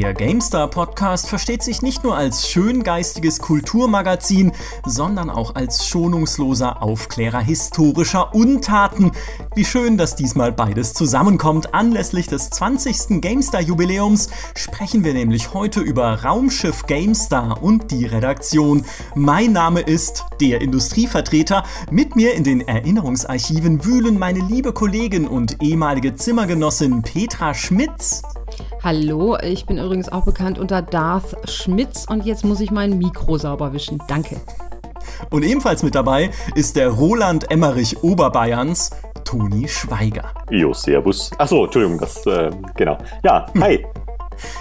Der GameStar Podcast versteht sich nicht nur als schöngeistiges Kulturmagazin, sondern auch als schonungsloser Aufklärer historischer Untaten. Wie schön, dass diesmal beides zusammenkommt. Anlässlich des 20. GameStar Jubiläums sprechen wir nämlich heute über Raumschiff GameStar und die Redaktion. Mein Name ist der Industrievertreter. Mit mir in den Erinnerungsarchiven wühlen meine liebe Kollegin und ehemalige Zimmergenossin Petra Schmitz. Hallo, ich bin übrigens auch bekannt unter Darth Schmitz und jetzt muss ich mein Mikro sauber wischen. Danke. Und ebenfalls mit dabei ist der Roland Emmerich Oberbayerns, Toni Schweiger. Jo, servus. Achso, Entschuldigung, das, äh, genau. Ja, hi.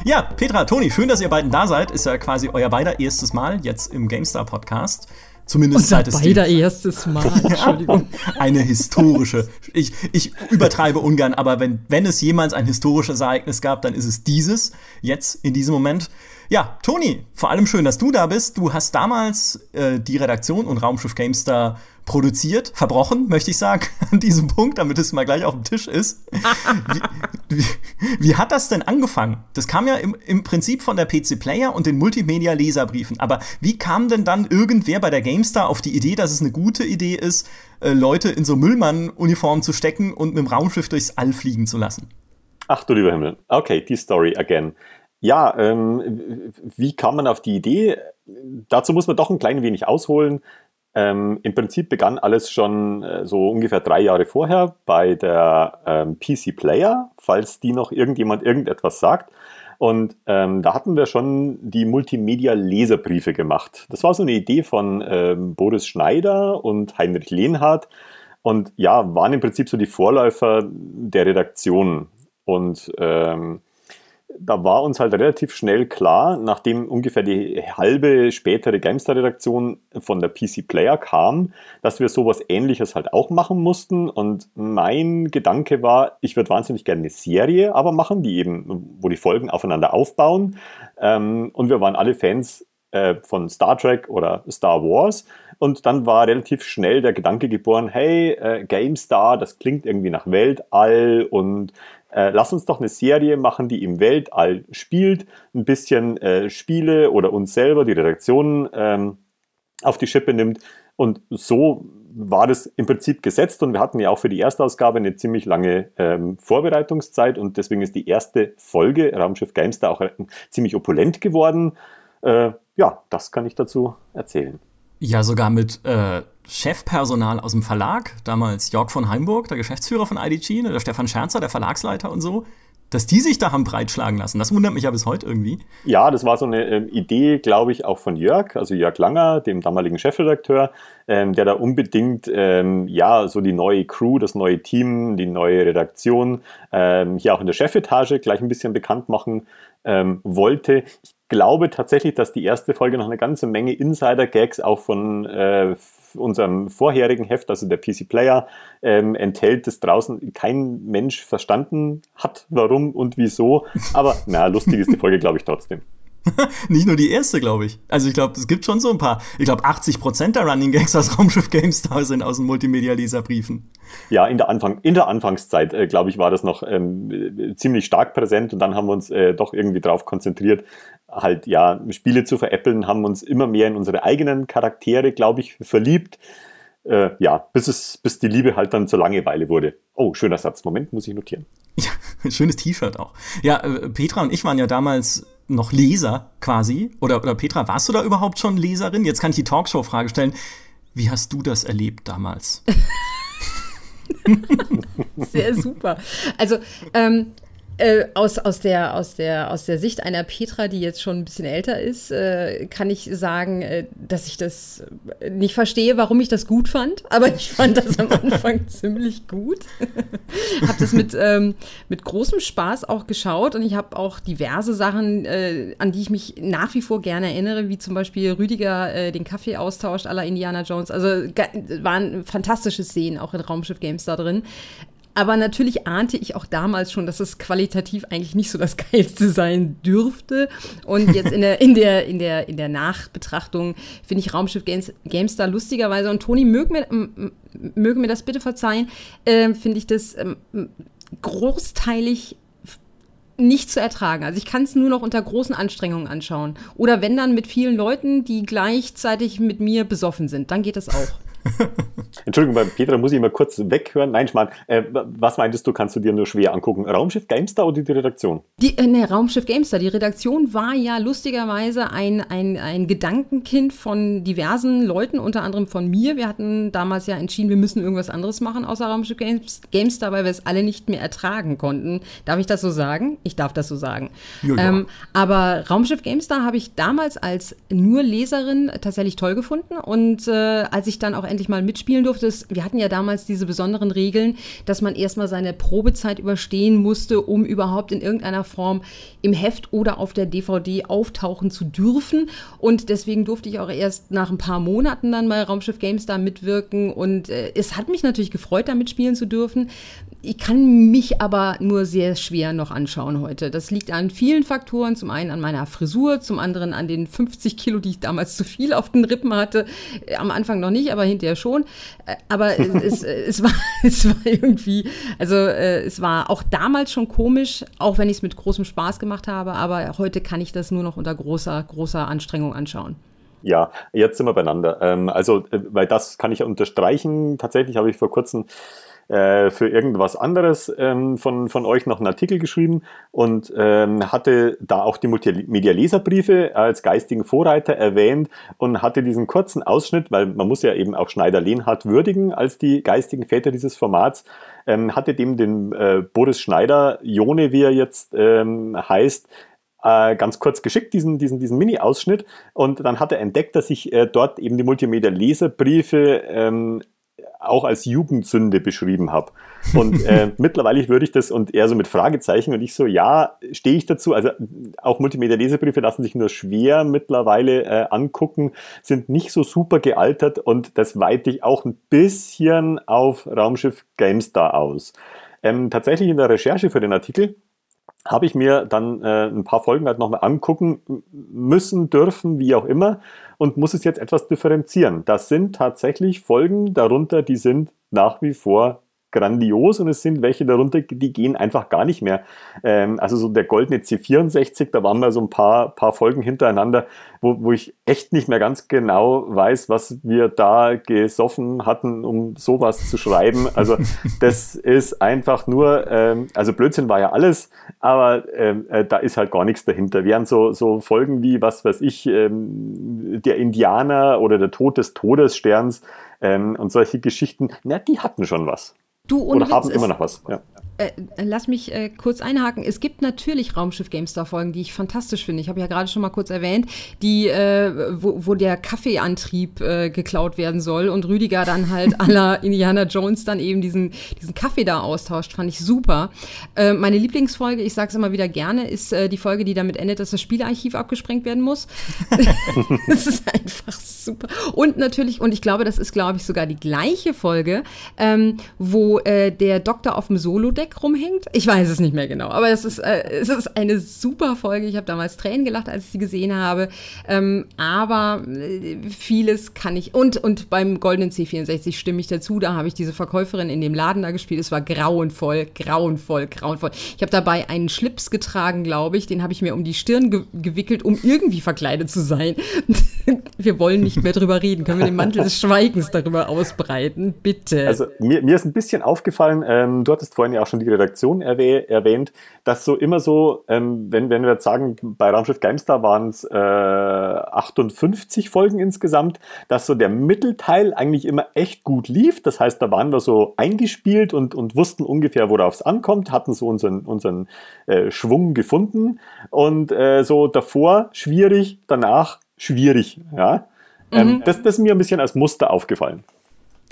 Ja, Petra, Toni, schön, dass ihr beiden da seid. Ist ja quasi euer beider erstes Mal jetzt im GameStar Podcast. Zumindest Unser seit es beider erstes Mal. Entschuldigung. eine historische. Ich, ich übertreibe ungern, aber wenn, wenn es jemals ein historisches Ereignis gab, dann ist es dieses, jetzt in diesem Moment. Ja, Toni, vor allem schön, dass du da bist. Du hast damals äh, die Redaktion und Raumschiff Gamestar produziert, verbrochen, möchte ich sagen, an diesem Punkt, damit es mal gleich auf dem Tisch ist. wie, wie, wie, hat das denn angefangen? Das kam ja im, im Prinzip von der PC Player und den Multimedia-Leserbriefen. Aber wie kam denn dann irgendwer bei der GameStar auf die Idee, dass es eine gute Idee ist, äh, Leute in so Müllmann-Uniformen zu stecken und mit dem Raumschiff durchs All fliegen zu lassen? Ach du lieber Himmel. Okay, die Story again. Ja, ähm, wie kam man auf die Idee? Dazu muss man doch ein klein wenig ausholen. Ähm, Im Prinzip begann alles schon äh, so ungefähr drei Jahre vorher bei der ähm, PC Player, falls die noch irgendjemand irgendetwas sagt. Und ähm, da hatten wir schon die Multimedia-Leserbriefe gemacht. Das war so eine Idee von ähm, Boris Schneider und Heinrich Lehnhardt. Und ja, waren im Prinzip so die Vorläufer der Redaktion. Und ähm, da war uns halt relativ schnell klar, nachdem ungefähr die halbe spätere GameStar-Redaktion von der PC Player kam, dass wir sowas ähnliches halt auch machen mussten. Und mein Gedanke war, ich würde wahnsinnig gerne eine Serie aber machen, die eben, wo die Folgen aufeinander aufbauen. Ähm, und wir waren alle Fans äh, von Star Trek oder Star Wars. Und dann war relativ schnell der Gedanke geboren, hey, äh, GameStar, das klingt irgendwie nach Weltall und äh, lass uns doch eine Serie machen, die im Weltall spielt, ein bisschen äh, Spiele oder uns selber, die Redaktion ähm, auf die Schippe nimmt. Und so war das im Prinzip gesetzt und wir hatten ja auch für die erste Ausgabe eine ziemlich lange ähm, Vorbereitungszeit und deswegen ist die erste Folge Raumschiff Gamestar auch ziemlich opulent geworden. Äh, ja, das kann ich dazu erzählen. Ja, sogar mit äh, Chefpersonal aus dem Verlag, damals Jörg von Heimburg, der Geschäftsführer von IDG, ne, der Stefan Scherzer, der Verlagsleiter und so, dass die sich da haben breitschlagen lassen. Das wundert mich ja bis heute irgendwie. Ja, das war so eine äh, Idee, glaube ich, auch von Jörg, also Jörg Langer, dem damaligen Chefredakteur, ähm, der da unbedingt ähm, ja so die neue Crew, das neue Team, die neue Redaktion ähm, hier auch in der Chefetage gleich ein bisschen bekannt machen ähm, wollte. Ich glaube tatsächlich, dass die erste Folge noch eine ganze Menge Insider-Gags auch von äh, unserem vorherigen Heft, also der PC Player, ähm, enthält, das draußen kein Mensch verstanden hat, warum und wieso. Aber na, lustig ist die Folge, glaube ich, trotzdem. Nicht nur die erste, glaube ich. Also ich glaube, es gibt schon so ein paar. Ich glaube, 80 Prozent der Running Gags aus Raumschiff GameStar sind aus den Multimedia-Leserbriefen. Ja, in der, Anfang, in der Anfangszeit, äh, glaube ich, war das noch ähm, ziemlich stark präsent und dann haben wir uns äh, doch irgendwie darauf konzentriert, halt ja Spiele zu veräppeln, haben uns immer mehr in unsere eigenen Charaktere, glaube ich, verliebt. Äh, ja, bis es, bis die Liebe halt dann zur Langeweile wurde. Oh, schöner Satz. Moment, muss ich notieren. Ja, schönes T-Shirt auch. Ja, äh, Petra und ich waren ja damals noch Leser quasi. Oder, oder Petra, warst du da überhaupt schon Leserin? Jetzt kann ich die Talkshow-Frage stellen. Wie hast du das erlebt damals? Sehr super. Also, ähm, äh, aus, aus, der, aus, der, aus der Sicht einer Petra, die jetzt schon ein bisschen älter ist, äh, kann ich sagen, äh, dass ich das nicht verstehe, warum ich das gut fand. Aber ich fand das am Anfang ziemlich gut. habe das mit, ähm, mit großem Spaß auch geschaut und ich habe auch diverse Sachen, äh, an die ich mich nach wie vor gerne erinnere, wie zum Beispiel Rüdiger äh, den Kaffee austauscht aller Indiana Jones. Also waren fantastische Szenen auch in Raumschiff Games da drin. Aber natürlich ahnte ich auch damals schon, dass es qualitativ eigentlich nicht so das Geilste sein dürfte. Und jetzt in der, in der, in der, in der Nachbetrachtung finde ich Raumschiff Games, GameStar lustigerweise, und Toni, möge mir, möge mir das bitte verzeihen, äh, finde ich das äh, großteilig nicht zu ertragen. Also ich kann es nur noch unter großen Anstrengungen anschauen. Oder wenn dann mit vielen Leuten, die gleichzeitig mit mir besoffen sind, dann geht das auch. Entschuldigung, bei Petra muss ich mal kurz weghören. Nein, Schmarrn, äh, was meintest du, kannst du dir nur schwer angucken? Raumschiff Gamestar oder die Redaktion? Die, äh, ne, Raumschiff Gamestar. Die Redaktion war ja lustigerweise ein, ein, ein Gedankenkind von diversen Leuten, unter anderem von mir. Wir hatten damals ja entschieden, wir müssen irgendwas anderes machen außer Raumschiff Games, Gamestar, weil wir es alle nicht mehr ertragen konnten. Darf ich das so sagen? Ich darf das so sagen. Ähm, aber Raumschiff Gamestar habe ich damals als nur Leserin tatsächlich toll gefunden. Und äh, als ich dann auch endlich mal mitspielen durfte. Wir hatten ja damals diese besonderen Regeln, dass man erstmal seine Probezeit überstehen musste, um überhaupt in irgendeiner Form im Heft oder auf der DVD auftauchen zu dürfen. Und deswegen durfte ich auch erst nach ein paar Monaten dann bei Raumschiff Games da mitwirken. Und äh, es hat mich natürlich gefreut, da mitspielen zu dürfen. Ich kann mich aber nur sehr schwer noch anschauen heute. Das liegt an vielen Faktoren. Zum einen an meiner Frisur, zum anderen an den 50 Kilo, die ich damals zu viel auf den Rippen hatte. Am Anfang noch nicht, aber hinterher schon. Äh, aber es, es, war, es war irgendwie, also äh, es war auch damals schon komisch, auch wenn ich es mit großem Spaß gemacht habe. Aber heute kann ich das nur noch unter großer, großer Anstrengung anschauen. Ja, jetzt sind wir beieinander. Ähm, also, äh, weil das kann ich unterstreichen. Tatsächlich habe ich vor kurzem äh, für irgendwas anderes ähm, von, von euch noch einen Artikel geschrieben und ähm, hatte da auch die Multimedia-Leserbriefe als geistigen Vorreiter erwähnt und hatte diesen kurzen Ausschnitt, weil man muss ja eben auch Schneider-Lehnhardt würdigen als die geistigen Väter dieses Formats, ähm, hatte dem den äh, Boris Schneider, Jone, wie er jetzt ähm, heißt, äh, ganz kurz geschickt, diesen, diesen, diesen Mini-Ausschnitt. Und dann hat er entdeckt, dass ich äh, dort eben die Multimedia-Leserbriefe ähm, auch als Jugendsünde beschrieben habe. Und äh, mittlerweile würde ich das und eher so mit Fragezeichen und ich so, ja, stehe ich dazu. Also auch Multimedia-Lesebriefe lassen sich nur schwer mittlerweile äh, angucken, sind nicht so super gealtert und das weite ich auch ein bisschen auf Raumschiff GameStar aus. Ähm, tatsächlich in der Recherche für den Artikel habe ich mir dann äh, ein paar Folgen halt nochmal angucken müssen, dürfen, wie auch immer, und muss es jetzt etwas differenzieren. Das sind tatsächlich Folgen darunter, die sind nach wie vor grandios und es sind welche darunter, die gehen einfach gar nicht mehr. Ähm, also so der goldene C64, da waren mal so ein paar, paar Folgen hintereinander, wo, wo ich echt nicht mehr ganz genau weiß, was wir da gesoffen hatten, um sowas zu schreiben. Also das ist einfach nur, ähm, also Blödsinn war ja alles, aber ähm, äh, da ist halt gar nichts dahinter. Während so, so Folgen wie, was weiß ich, ähm, der Indianer oder der Tod des Todessterns ähm, und solche Geschichten, na, die hatten schon was. Du, Oder Witz, haben immer noch was. Ja. Äh, lass mich äh, kurz einhaken. Es gibt natürlich Raumschiff GameStar Folgen, die ich fantastisch finde. Ich habe ja gerade schon mal kurz erwähnt, die, äh, wo, wo der Kaffeeantrieb äh, geklaut werden soll und Rüdiger dann halt aller Indiana Jones dann eben diesen, diesen Kaffee da austauscht. Fand ich super. Äh, meine Lieblingsfolge, ich sage es immer wieder gerne, ist die Folge, die damit endet, dass das Spielarchiv abgesprengt werden muss. das ist einfach super. Und natürlich, und ich glaube, das ist, glaube ich, sogar die gleiche Folge, ähm, wo der Doktor auf dem Solo-Deck Dreck rumhängt. Ich weiß es nicht mehr genau, aber es ist, äh, es ist eine super Folge. Ich habe damals Tränen gelacht, als ich sie gesehen habe. Ähm, aber äh, vieles kann ich. Und, und beim Goldenen C64 stimme ich dazu. Da habe ich diese Verkäuferin in dem Laden da gespielt. Es war grauenvoll, grauenvoll, grauenvoll. Ich habe dabei einen Schlips getragen, glaube ich. Den habe ich mir um die Stirn ge gewickelt, um irgendwie verkleidet zu sein. wir wollen nicht mehr drüber reden. Können wir den Mantel des Schweigens darüber ausbreiten? Bitte. Also mir, mir ist ein bisschen aufgefallen, ähm, du hattest vorhin ja auch schon die Redaktion erwäh erwähnt, dass so immer so, ähm, wenn, wenn wir jetzt sagen, bei Raumschiff Geimstar waren es äh, 58 Folgen insgesamt, dass so der Mittelteil eigentlich immer echt gut lief. Das heißt, da waren wir so eingespielt und, und wussten ungefähr, worauf es ankommt, hatten so unseren, unseren äh, Schwung gefunden und äh, so davor schwierig, danach schwierig. Ja? Ähm, mhm. das, das ist mir ein bisschen als Muster aufgefallen.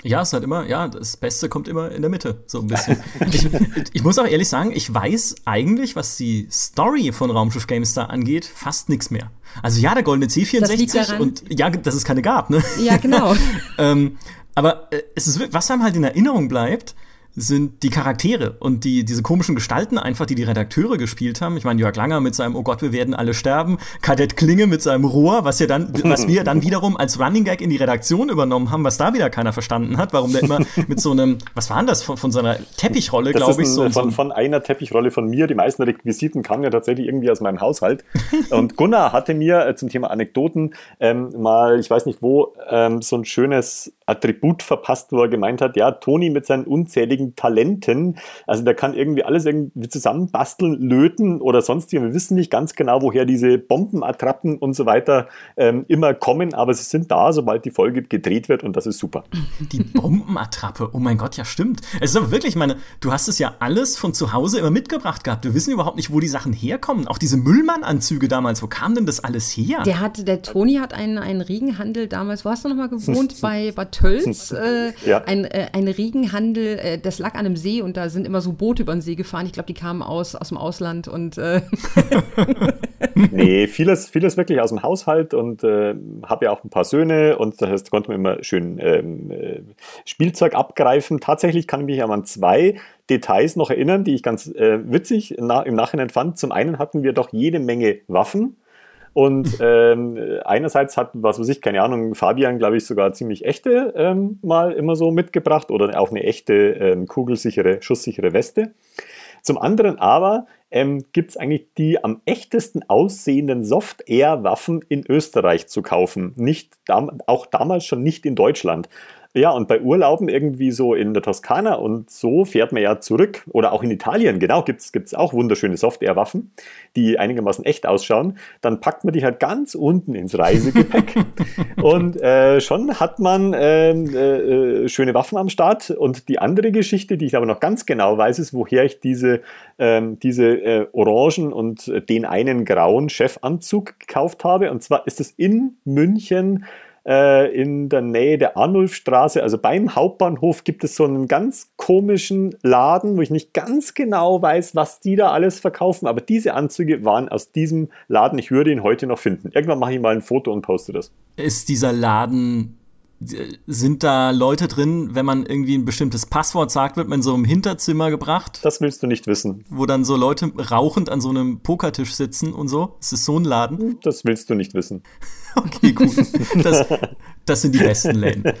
Ja, es ist halt immer, ja, das Beste kommt immer in der Mitte, so ein bisschen. ich, ich, muss auch ehrlich sagen, ich weiß eigentlich, was die Story von Raumschiff GameStar angeht, fast nichts mehr. Also ja, der goldene C64 und ja, dass es keine gab, ne? Ja, genau. ähm, aber äh, es ist, was einem halt in Erinnerung bleibt, sind die Charaktere und die, diese komischen Gestalten einfach, die die Redakteure gespielt haben. Ich meine, Jörg Langer mit seinem Oh Gott, wir werden alle sterben, Kadett Klinge mit seinem Rohr, was ja dann, was wir dann wiederum als Running Gag in die Redaktion übernommen haben, was da wieder keiner verstanden hat, warum der immer mit so einem, was war denn das, von, von so einer Teppichrolle, glaube ich. Ein, so, von, von einer Teppichrolle von mir. Die meisten Requisiten kamen ja tatsächlich irgendwie aus meinem Haushalt. Und Gunnar hatte mir äh, zum Thema Anekdoten ähm, mal, ich weiß nicht wo, ähm, so ein schönes Attribut verpasst, wo er gemeint hat, ja, Toni mit seinen unzähligen Talenten, also der kann irgendwie alles irgendwie zusammenbasteln, löten oder sonst Wir wissen nicht ganz genau, woher diese Bombenattrappen und so weiter ähm, immer kommen, aber sie sind da, sobald die Folge gedreht wird und das ist super. Die Bombenattrappe, oh mein Gott, ja stimmt. Es ist aber wirklich, ich meine, du hast es ja alles von zu Hause immer mitgebracht gehabt. Wir wissen überhaupt nicht, wo die Sachen herkommen. Auch diese Müllmann-Anzüge damals, wo kam denn das alles her? Der hat, der Toni hat einen, einen Regenhandel damals, wo hast du nochmal gewohnt? bei Bad Tölz, äh, ja. ein, äh, ein Regenhandel, äh, das lag an einem See und da sind immer so Boote über den See gefahren. Ich glaube, die kamen aus, aus dem Ausland und äh Nee, vieles, vieles wirklich aus dem Haushalt und äh, habe ja auch ein paar Söhne und das heißt, konnte man immer schön ähm, äh, Spielzeug abgreifen. Tatsächlich kann ich mich an zwei Details noch erinnern, die ich ganz äh, witzig na, im Nachhinein fand. Zum einen hatten wir doch jede Menge Waffen und ähm, einerseits hat, was weiß ich, keine Ahnung, Fabian, glaube ich, sogar ziemlich echte ähm, mal immer so mitgebracht oder auch eine echte ähm, kugelsichere, schusssichere Weste. Zum anderen aber ähm, gibt es eigentlich die am echtesten aussehenden Soft-Air-Waffen in Österreich zu kaufen. Nicht, auch damals schon nicht in Deutschland. Ja, und bei Urlauben irgendwie so in der Toskana und so fährt man ja zurück. Oder auch in Italien, genau, gibt es auch wunderschöne Software-Waffen, die einigermaßen echt ausschauen. Dann packt man die halt ganz unten ins Reisegepäck. und äh, schon hat man ähm, äh, äh, schöne Waffen am Start. Und die andere Geschichte, die ich aber noch ganz genau weiß, ist, woher ich diese, ähm, diese äh, orangen und den einen grauen Chefanzug gekauft habe. Und zwar ist es in München äh, in der Nähe der Arnulfstraße, also beim Hauptbahnhof, gibt es so einen ganz komischen Laden, wo ich nicht ganz genau weiß, was die da alles verkaufen, aber diese Anzüge waren aus diesem Laden. Ich würde ihn heute noch finden. Irgendwann mache ich mal ein Foto und poste das. Ist dieser Laden sind da Leute drin, wenn man irgendwie ein bestimmtes Passwort sagt, wird man so im Hinterzimmer gebracht? Das willst du nicht wissen. Wo dann so Leute rauchend an so einem Pokertisch sitzen und so? Ist es so ein Laden? Das willst du nicht wissen. okay, gut. Das, das sind die besten Läden.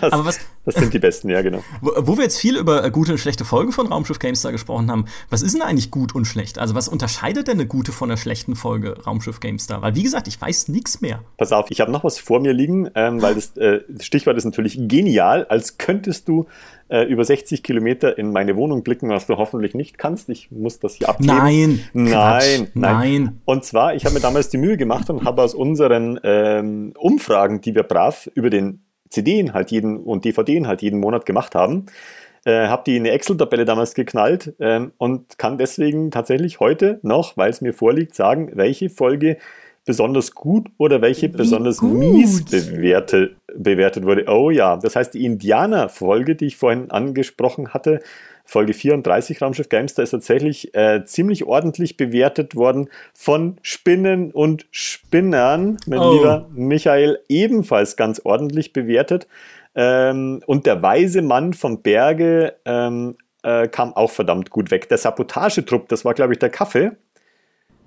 Das, Aber was, das sind die besten, ja, genau. Wo, wo, wir jetzt viel über äh, gute und schlechte Folgen von Raumschiff GameStar gesprochen haben, was ist denn eigentlich gut und schlecht? Also, was unterscheidet denn eine gute von einer schlechten Folge Raumschiff GameStar? Weil, wie gesagt, ich weiß nichts mehr. Pass auf, ich habe noch was vor mir liegen, ähm, weil das, äh, das Stichwort ist natürlich genial, als könntest du äh, über 60 Kilometer in meine Wohnung blicken, was du hoffentlich nicht kannst. Ich muss das hier abgeben. Nein, nein, nein, nein. Und zwar, ich habe mir damals die Mühe gemacht und habe aus unseren ähm, Umfragen, die wir brav über den CD-Inhalt jeden und DVD-Inhalt jeden Monat gemacht haben, äh, habe die in eine Excel-Tabelle damals geknallt äh, und kann deswegen tatsächlich heute noch, weil es mir vorliegt, sagen, welche Folge besonders gut oder welche Wie besonders gut. mies bewertet, bewertet wurde. Oh ja, das heißt, die Indianer-Folge, die ich vorhin angesprochen hatte, Folge 34 Raumschiff Gamester ist tatsächlich äh, ziemlich ordentlich bewertet worden von Spinnen und Spinnern. Mein oh. lieber Michael, ebenfalls ganz ordentlich bewertet. Ähm, und der weise Mann vom Berge ähm, äh, kam auch verdammt gut weg. Der Sabotagetrupp, das war, glaube ich, der Kaffee.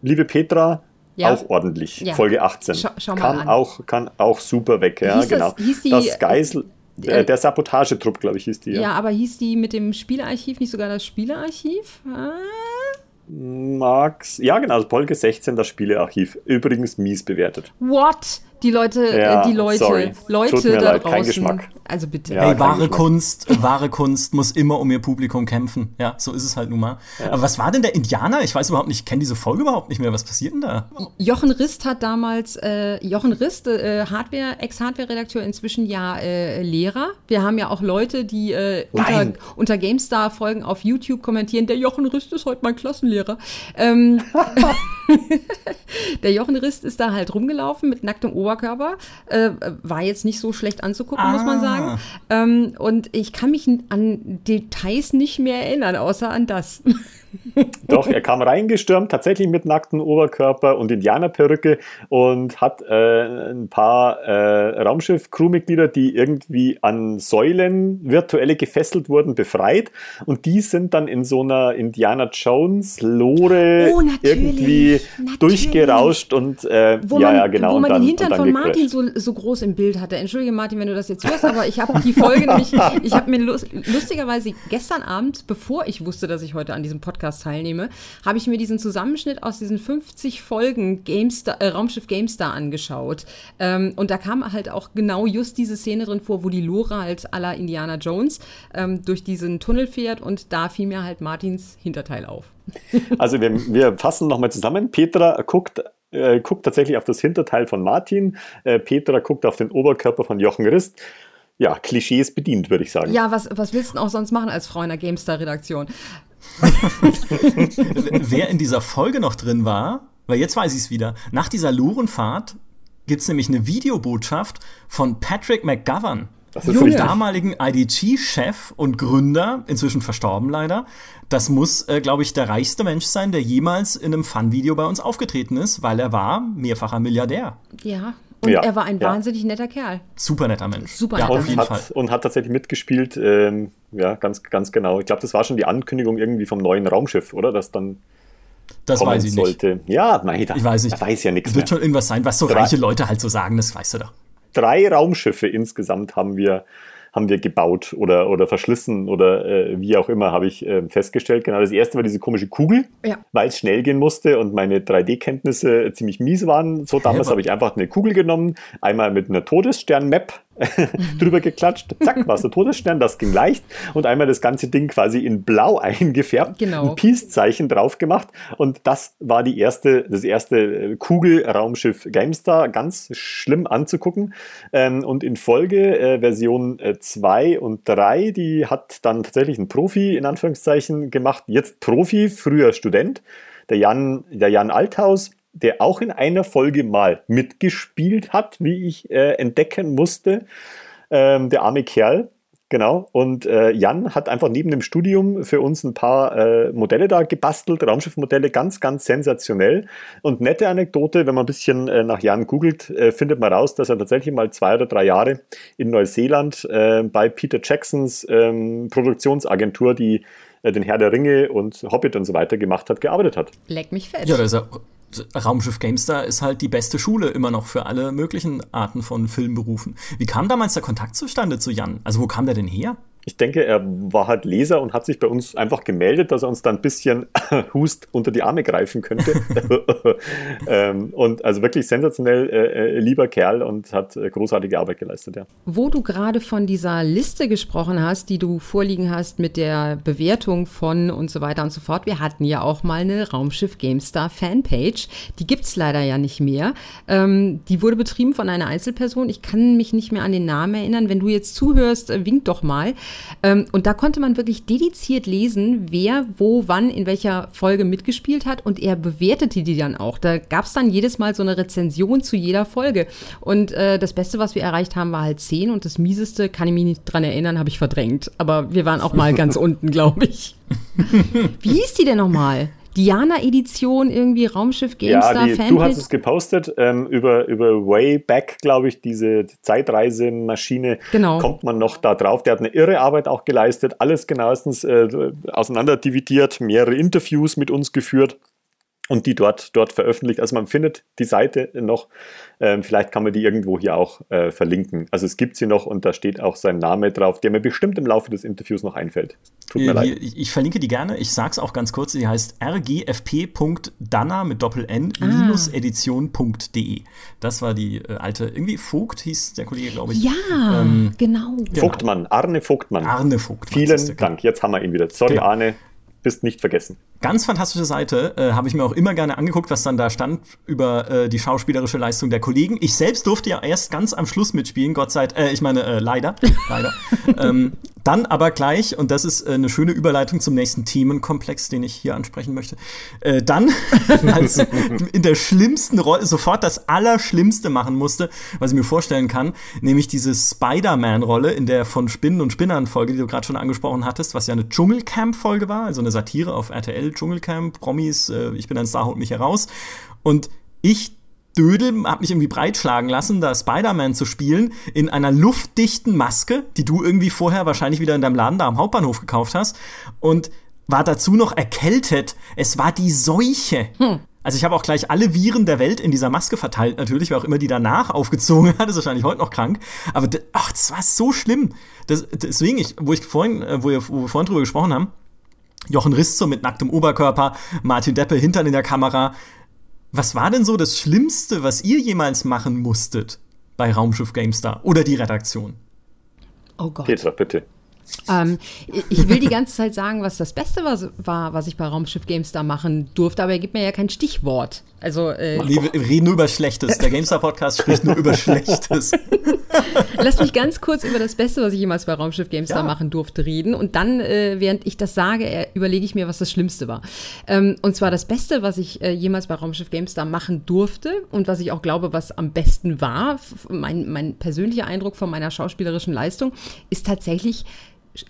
Liebe Petra, ja. Auch ordentlich. Ja. Folge 18. Schau, schau kann, Auch, kann auch super weg, ja, hieß genau. Das, die, das Geisel. Äh, der Sabotagetrupp, glaube ich, hieß die. Ja. ja. aber hieß die mit dem Spielearchiv nicht sogar das Spielearchiv? Ah. Max. Ja, genau, Folge 16, das Spielearchiv. Übrigens mies bewertet. What? Die Leute, äh, ja, die Leute, sorry. Leute Tut mir da leid, draußen. Kein Geschmack. Also bitte. Ja, Ey, wahre Geschmack. Kunst, wahre Kunst muss immer um ihr Publikum kämpfen. Ja, so ist es halt nun mal. Ja. Aber was war denn der Indianer? Ich weiß überhaupt nicht, ich kenne diese Folge überhaupt nicht mehr. Was passiert denn da? Jochen Rist hat damals, äh, Jochen Rist, äh, Hardware, Ex-Hardware-Redakteur, inzwischen ja äh, Lehrer. Wir haben ja auch Leute, die äh, unter, unter GameStar-Folgen auf YouTube kommentieren, der Jochen Rist ist heute mein Klassenlehrer. Ähm, der Jochen Rist ist da halt rumgelaufen mit nacktem Oberkörper. Äh, war jetzt nicht so schlecht anzugucken, ah. muss man sagen. Ah. Ähm, und ich kann mich an Details nicht mehr erinnern, außer an das. Doch, er kam reingestürmt, tatsächlich mit nacktem Oberkörper und Indianerperücke und hat äh, ein paar äh, Raumschiff-Crewmitglieder, die irgendwie an Säulen virtuelle gefesselt wurden, befreit. Und die sind dann in so einer Indiana Jones-Lore Oh, irgendwie natürlich. durchgerauscht und äh, Wo ja, man, ja, genau. wo man dann, den Hintern von gecrashed. Martin so, so groß im Bild hatte. Entschuldige Martin, wenn du das jetzt hörst, aber ich habe die Folge nämlich, ich habe mir lust, lustigerweise gestern Abend, bevor ich wusste, dass ich heute an diesem Podcast teilnehme, habe ich mir diesen Zusammenschnitt aus diesen 50 Folgen GameStar, äh, Raumschiff GameStar angeschaut. Ähm, und da kam halt auch genau just diese Szene drin vor, wo die Lora halt à la Indiana Jones ähm, durch diesen Tunnel fährt und da fiel mir halt Martins Hinterteil auf. Also wir, wir fassen nochmal zusammen. Petra guckt, äh, guckt tatsächlich auf das Hinterteil von Martin. Äh, Petra guckt auf den Oberkörper von Jochen Rist. Ja, Klischees bedient, würde ich sagen. Ja, was, was willst du denn auch sonst machen als Frau in der GameStar-Redaktion? Wer in dieser Folge noch drin war, weil jetzt weiß ich es wieder, nach dieser Lurenfahrt gibt es nämlich eine Videobotschaft von Patrick McGovern. Das ist Junge. richtig. damaligen IDG-Chef und Gründer, inzwischen verstorben leider. Das muss, äh, glaube ich, der reichste Mensch sein, der jemals in einem Fun-Video bei uns aufgetreten ist, weil er war mehrfacher Milliardär. Ja. Und Ja, er war ein ja. wahnsinnig netter Kerl. Super netter Mensch. Super ja, netter auf Und jeden hat, Fall. und hat tatsächlich mitgespielt. Ähm, ja, ganz, ganz genau. Ich glaube, das war schon die Ankündigung irgendwie vom neuen Raumschiff, oder? Das dann Das weiß ich nicht. sollte. Ja, nein, da, Ich weiß nicht. da weiß ja nichts Wird mehr. schon irgendwas sein, was so Drei- reiche Leute halt so sagen, das weißt du doch. Drei Raumschiffe insgesamt haben wir haben wir gebaut oder, oder verschlissen oder äh, wie auch immer, habe ich äh, festgestellt. Genau, das erste war diese komische Kugel, Ja. weil es schnell gehen musste und meine 3D-Kenntnisse ziemlich mies waren. So damals habe ich einfach eine Kugel genommen, einmal mit einer Todesstern-Map drüber geklatscht, zack, war es der Todesstern, das ging leicht. Und einmal das ganze Ding quasi in blau eingefärbt, Genau. ein Peace-Zeichen drauf gemacht. Und das war die erste, das erste äh, Kugelraumschiff GameStar, ganz schlimm anzugucken. Ähm, und in Folge äh, Version 2 und 3, die hat dann tatsächlich ein Profi in Anführungszeichen gemacht, jetzt Profi, früher Student, der Jan, der Jan Althaus, der auch in einer Folge mal mitgespielt hat, wie ich äh, entdecken musste. Ähm, der arme Kerl, genau. Und äh, Jan hat einfach neben dem Studium für uns ein paar äh, Modelle da gebastelt, Raumschiffmodelle, ganz, ganz sensationell. Und nette Anekdote, wenn man ein bisschen äh, nach Jan googelt, äh, findet man raus, dass er tatsächlich mal zwei oder drei Jahre in Neuseeland äh, bei Peter Jacksons ähm, Produktionsagentur, die äh, den Herr der Ringe und Hobbit und so weiter gemacht hat, gearbeitet hat. Leck mich fett. Ja, das ist ja, Raumschiff GameStar ist halt die beste Schule immer noch für alle möglichen Arten von Filmberufen. Wie kam damals der Kontakt zustande zu Jan? Also wo kam der denn her? Ich denke, er war halt Leser und hat sich bei uns einfach gemeldet, dass er uns da ein bisschen Hust unter die Arme greifen könnte. ähm, und also wirklich sensationell äh, äh, lieber Kerl und hat äh, großartige Arbeit geleistet, ja. Wo du gerade von dieser Liste gesprochen hast, die du vorliegen hast mit der Bewertung von und so weiter und so fort. Wir hatten ja auch mal eine Raumschiff GameStar Fanpage. Die gibt's leider ja nicht mehr. Ähm, die wurde betrieben von einer Einzelperson. Ich kann mich nicht mehr an den Namen erinnern. Wenn du jetzt zuhörst, äh, wink doch mal. Ähm, und da konnte man wirklich dediziert lesen, wer, wo, wann, in welcher Folge mitgespielt hat. Und er bewertete die dann auch. Da gab's dann jedes Mal so eine Rezension zu jeder Folge. Und äh, das Beste, was wir erreicht haben, war halt 10. Und das Mieseste, kann ich mich nicht dran erinnern, habe ich verdrängt. Aber wir waren auch mal ganz unten, glaube ich. Wie hieß die denn nochmal? Diana-Edition, irgendwie Raumschiff GameStar ja, die, Fanpage? du hast es gepostet ähm, über, über Wayback, glaube ich, diese Zeitreisemaschine. Genau. Kommt man noch da drauf. Der hat eine irre Arbeit auch geleistet, alles genauestens äh, auseinander dividiert, mehrere Interviews mit uns geführt und die dort, dort veröffentlicht. Also man findet die Seite noch. Ähm, vielleicht kann man die irgendwo hier auch äh, verlinken. Also es gibt sie noch und da steht auch sein Name drauf, der mir bestimmt im Laufe des Interviews noch einfällt. Tut mir Äh, leid. Ich, ich verlinke die gerne. Ich sag's auch ganz kurz. Die heißt rgfp.danna mit Doppel-N Ah. minus edition.de. Das war die äh, alte, irgendwie Vogt hieß der Kollege, glaube ich. Ja, Ähm, genau. Vogtmann, Arne Vogtmann. Arne Vogt. Vielen genau. Dank. Jetzt haben wir ihn wieder. Sorry, Genau. Arne, bist nicht vergessen. Ganz fantastische Seite. Äh, Habe ich mir auch immer gerne angeguckt, was dann da stand über äh, die schauspielerische Leistung der Kollegen. Ich selbst durfte ja erst ganz am Schluss mitspielen, Gott sei Dank. Äh, ich meine, äh, leider. leider. ähm, dann aber gleich, und das ist äh, eine schöne Überleitung zum nächsten Themenkomplex, den ich hier ansprechen möchte. Äh, dann als in der schlimmsten Rolle sofort das Allerschlimmste machen musste, was ich mir vorstellen kann, nämlich diese Spider-Man-Rolle in der von Spinnen und Spinnern-Folge, die du gerade schon angesprochen hattest, was ja eine Dschungelcamp-Folge war, also eine Satire auf RTL Dschungel, Dschungelcamp, Promis, äh, ich bin ein Star, holt mich heraus. Und ich Dödel hab mich irgendwie breitschlagen lassen, da Spider-Man zu spielen, in einer luftdichten Maske, die du irgendwie vorher wahrscheinlich wieder in deinem Laden da am Hauptbahnhof gekauft hast. Und war dazu noch erkältet. Es war die Seuche. Hm. Also ich habe auch gleich alle Viren der Welt in dieser Maske verteilt, natürlich, wer auch immer die danach aufgezogen hat, ist wahrscheinlich heute noch krank. Aber ach, das war so schlimm. Das, deswegen, ich, wo ich vorhin, äh, wo wir, wo wir vorhin drüber gesprochen haben, Jochen Risto mit nacktem Oberkörper, Martin Deppe hintern in der Kamera. Was war denn so das Schlimmste, was ihr jemals machen musstet bei Raumschiff GameStar oder die Redaktion? Oh Gott. Petra, bitte. Ähm, ich will die ganze Zeit sagen, was das Beste war, war, was ich bei Raumschiff GameStar machen durfte, aber er gibt mir ja kein Stichwort. Also, äh, wir reden nur über Schlechtes. Der GameStar-Podcast spricht nur über Schlechtes. Lass mich ganz kurz über das Beste, was ich jemals bei Raumschiff GameStar ja. machen durfte, reden. Und dann, äh, während ich das sage, äh, überlege ich mir, was das Schlimmste war. Ähm, und zwar das Beste, was ich äh, jemals bei Raumschiff GameStar machen durfte und was ich auch glaube, was am besten war, mein, mein persönlicher Eindruck von meiner schauspielerischen Leistung, ist tatsächlich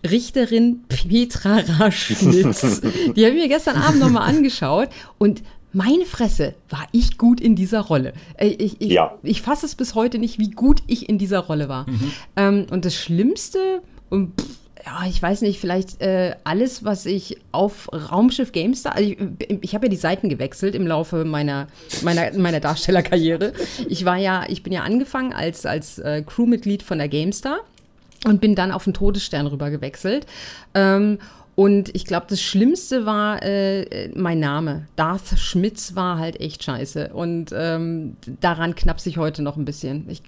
Richterin Petra Raschnitz. Die habe ich mir gestern Abend nochmal angeschaut und meine Fresse, war ich gut in dieser Rolle. Äh, ich, ich, ja. ich fasse es bis heute nicht, wie gut ich in dieser Rolle war. Mhm. Ähm, und das Schlimmste, und pff, ja, ich weiß nicht, vielleicht äh, alles, was ich auf Raumschiff GameStar, also ich, ich habe ja die Seiten gewechselt im Laufe meiner, meiner, meiner Darstellerkarriere. Ich war ja, ich bin ja angefangen als, als äh, Crewmitglied von der GameStar und bin dann auf den Todesstern rüber gewechselt. Ähm, und ich glaube, das Schlimmste war äh, mein Name. Darth Schmitz war halt echt scheiße. Und ähm, daran knapse ich heute noch ein bisschen. Ich,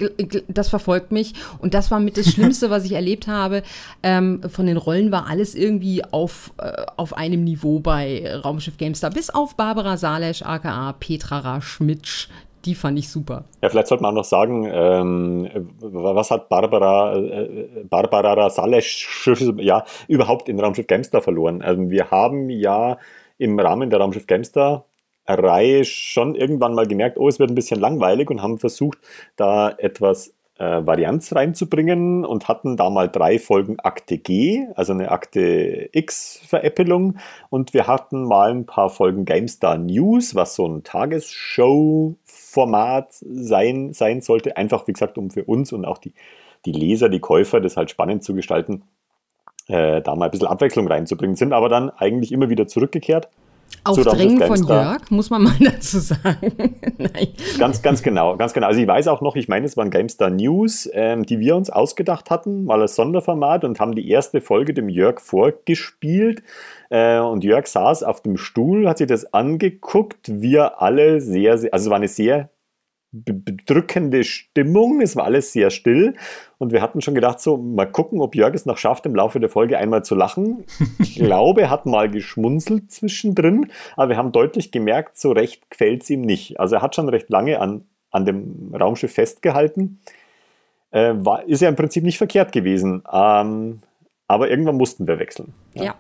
das verfolgt mich. Und das war mit das Schlimmste, was ich erlebt habe. Ähm, von den Rollen war alles irgendwie auf, äh, auf einem Niveau bei Raumschiff GameStar. Bis auf Barbara Salesch, aka Petra Schmitsch, die fand ich super. Ja, vielleicht sollte man auch noch sagen, ähm, was hat Barbara, äh, Barbara Salesch ja, überhaupt in Raumschiff Gamestar verloren? Also wir haben ja im Rahmen der Raumschiff Gamestar Reihe schon irgendwann mal gemerkt, oh, es wird ein bisschen langweilig und haben versucht, da etwas äh, Varianz reinzubringen und hatten da mal drei Folgen Akte G, also eine Akte X-Veräppelung. Und wir hatten mal ein paar Folgen GameStar News, was so ein Tagesshow-Format sein, sein sollte. Einfach, wie gesagt, um für uns und auch die, die Leser, die Käufer, das halt spannend zu gestalten, äh, da mal ein bisschen Abwechslung reinzubringen. Sind aber dann eigentlich immer wieder zurückgekehrt auf Drängen von Jörg, muss man mal dazu sagen. Nein. Ganz, ganz genau, ganz genau. Also ich weiß auch noch, ich meine, es waren GameStar News, ähm, die wir uns ausgedacht hatten, mal als Sonderformat und haben die erste Folge dem Jörg vorgespielt. Äh, und Jörg saß auf dem Stuhl, hat sich das angeguckt. Wir alle sehr, sehr also es war eine sehr bedrückende Stimmung. Es war alles sehr still und wir hatten schon gedacht, so mal gucken, ob Jörg es noch schafft, im Laufe der Folge einmal zu lachen. Ich glaube, er hat mal geschmunzelt zwischendrin, aber wir haben deutlich gemerkt, so recht gefällt es ihm nicht. Also er hat schon recht lange an, an dem Raumschiff festgehalten. Äh, war, ist ja im Prinzip nicht verkehrt gewesen. Ähm, aber irgendwann mussten wir wechseln. ja. ja.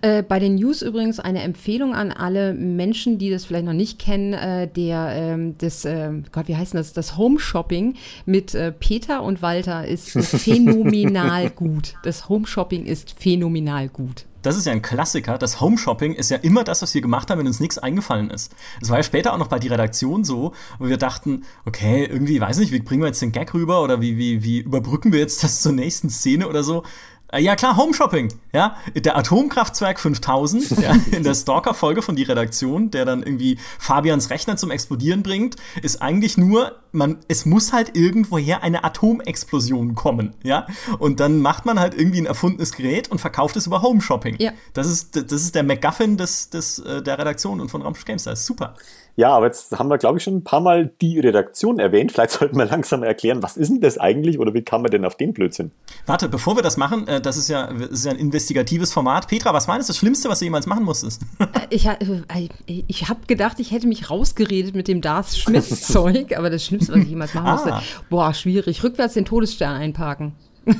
Äh, bei den News übrigens eine Empfehlung an alle Menschen, die das vielleicht noch nicht kennen, äh, der ähm, das, äh, Gott, wie heißt das? Das Home Shopping mit äh, Peter und Walter ist phänomenal gut. Das Home Shopping ist phänomenal gut das ist ja ein Klassiker. Das Home Shopping ist ja immer das, was wir gemacht haben, wenn uns nichts eingefallen ist. Es war ja später auch noch bei die Redaktion so, wo wir dachten, okay, irgendwie, weiß nicht, wie bringen wir jetzt den Gag rüber oder wie, wie, wie überbrücken wir jetzt das zur nächsten Szene oder so. Äh, ja klar, Home Shopping, ja. Der Atomkraftzwerg 5000, ja, in der Stalker-Folge von die Redaktion, der dann irgendwie Fabians Rechner zum Explodieren bringt, ist eigentlich nur, man, es muss halt irgendwoher eine Atomexplosion kommen, ja. Und dann macht man halt irgendwie ein erfundenes Gerät und verkauft es über Home Shopping. Ja. Das ist, das ist der MacGuffin des, des, äh, der Redaktion und von Raumschiff Games. Das ist super. Ja, aber jetzt haben wir, glaube ich, schon ein paar Mal die Redaktion erwähnt. Vielleicht sollten wir langsam erklären, was ist denn das eigentlich oder wie kam man denn auf den Blödsinn? Warte, bevor wir das machen, äh, das ist ja, das ist ja ein investigatives Format. Petra, was war das, das Schlimmste, was du jemals machen musstest? Äh, ich, äh, ich habe gedacht, ich hätte mich rausgeredet mit dem Darth Schmitz-Zeug, aber das Schlimmste, was ich jemals machen musste, ah. boah, schwierig. Rückwärts den Todesstern einparken.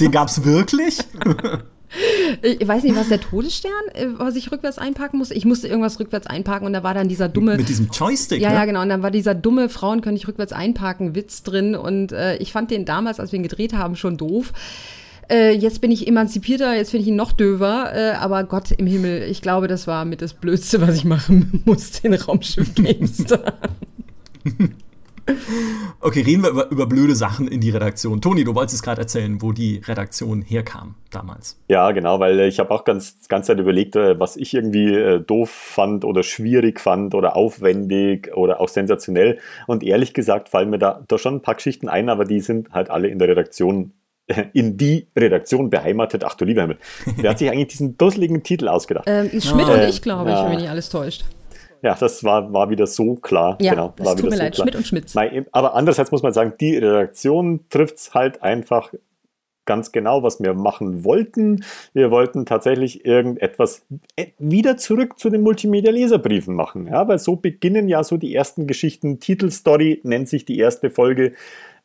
den gab's wirklich? Ich weiß nicht, was der Todesstern, äh, was ich rückwärts einparken musste. Ich musste irgendwas rückwärts einparken und da war dann dieser dumme. Mit diesem Joystick. Ja, ne? ja, genau. Und dann war dieser dumme Frauen können nicht rückwärts einparken Witz drin. Und äh, ich fand den damals, als wir ihn gedreht haben, schon doof. Äh, jetzt bin ich emanzipierter, jetzt finde ich ihn noch döver. Äh, aber Gott im Himmel, ich glaube, das war mit das Blödste, was ich machen musste in Raumschiff Gamestar. Okay, reden wir über, über, blöde Sachen in die Redaktion. Toni, du wolltest gerade erzählen, wo die Redaktion herkam damals. Ja, genau, weil ich habe auch ganz ganz Zeit überlegt, äh, was ich irgendwie äh, doof fand oder schwierig fand oder aufwendig oder auch sensationell. Und ehrlich gesagt fallen mir da, da schon ein paar Geschichten ein, aber die sind halt alle in der Redaktion in die Redaktion beheimatet. Ach du lieber Himmel. Wer hat sich eigentlich diesen dusseligen Titel ausgedacht? Ähm, Schmidt äh, und ich, glaube ich, wenn mich nicht alles täuscht. Ja, das war, war wieder so klar. Ja, genau, war tut mir so leid, klar. Schmidt und Schmidt. Aber andererseits muss man sagen, die Redaktion trifft es halt einfach ganz genau, was wir machen wollten. Wir wollten tatsächlich irgendetwas äh, wieder zurück zu den Multimedia-Leserbriefen machen. Ja, weil so beginnen ja so die ersten Geschichten. Titelstory nennt sich die erste Folge.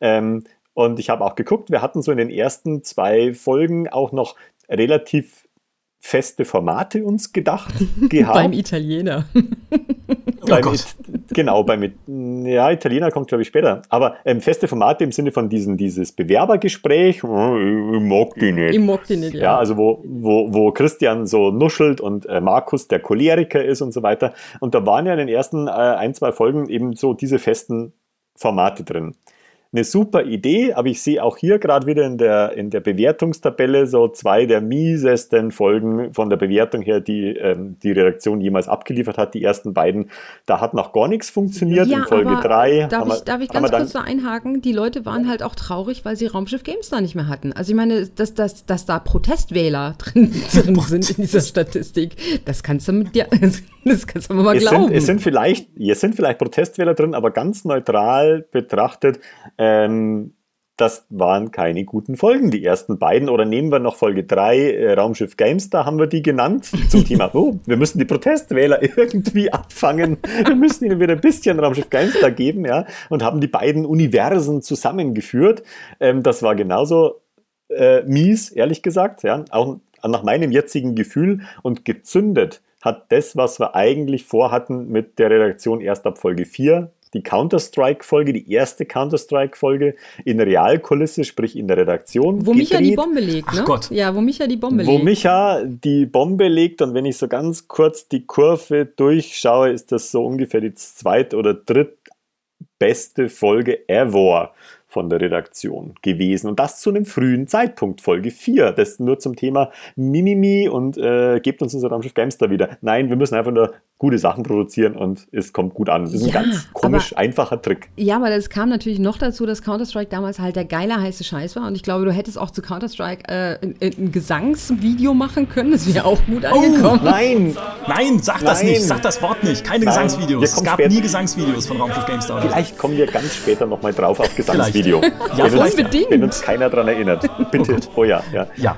Ähm, und ich habe auch geguckt, wir hatten so in den ersten zwei Folgen auch noch relativ feste Formate uns gedacht gehabt. beim Italiener. Oh beim, oh genau, beim ja, Italiener kommt, glaube ich, später. Aber ähm, feste Formate im Sinne von diesen, dieses Bewerbergespräch, oh, ich mag die nicht. Ich mag die nicht, ja. ja also wo, wo, wo Christian so nuschelt und äh, Markus der Choleriker ist und so weiter. Und da waren ja in den ersten äh, ein, zwei Folgen eben so diese festen Formate drin eine super Idee, aber ich sehe auch hier gerade wieder in der, in der Bewertungstabelle so zwei der miesesten Folgen von der Bewertung her, die ähm, die Redaktion jemals abgeliefert hat. Die ersten beiden, da hat noch gar nichts funktioniert. Ja, in Folge drei. Darf, ich, darf ich ganz kurz da einhaken? Die Leute waren halt auch traurig, weil sie Raumschiff Games da nicht mehr hatten. Also ich meine, dass, dass, dass da Protestwähler drin, drin sind in dieser Statistik, das kannst du mit dir, das kannst du mal es glauben. Sind, es sind vielleicht, es sind vielleicht Protestwähler drin, aber ganz neutral betrachtet ähm, das waren keine guten Folgen, die ersten beiden. Oder nehmen wir noch Folge 3, äh, Raumschiff Games, da haben wir die genannt zum Thema, oh, wir müssen die Protestwähler irgendwie abfangen. Wir müssen ihnen wieder ein bisschen Raumschiff Games da geben, ja. Und haben die beiden Universen zusammengeführt. Ähm, das war genauso äh, mies, ehrlich gesagt, ja. Auch nach meinem jetzigen Gefühl und gezündet hat das, was wir eigentlich vorhatten mit der Redaktion erst ab Folge 4 die Counter-Strike-Folge, die erste Counter-Strike-Folge in Realkulisse, sprich in der Redaktion. Wo gedreht. Micha die Bombe legt, ne? Ach Gott. Ja, wo Micha die Bombe wo legt. Wo Micha die Bombe legt und wenn ich so ganz kurz die Kurve durchschaue, ist das so ungefähr die zweit- oder drittbeste Folge ever von der Redaktion gewesen. Und das zu einem frühen Zeitpunkt, Folge 4. Das nur zum Thema Mimimi und äh, gebt uns unser Raumschiff Gamester wieder. Nein, wir müssen einfach nur gute Sachen produzieren und es kommt gut an. Das ist ja, ein ganz komisch aber, einfacher Trick. Ja, aber es kam natürlich noch dazu, dass Counter-Strike damals halt der geile heiße Scheiß war. Und ich glaube, du hättest auch zu Counter-Strike äh, ein, ein, Gesangsvideo machen können. Das wäre auch gut oh, angekommen. Nein! Nein, sag nein. das nicht, sag das Wort nicht. Keine nein. Gesangsvideos. Es gab später. nie Gesangsvideos von Raumschiff Gamester. Vielleicht kommen wir ganz später nochmal drauf auf Gesangsvideos. Video. ja, wenn unbedingt. Uns, wenn uns keiner daran erinnert. Bitte. Oh, oh ja, ja. Ja.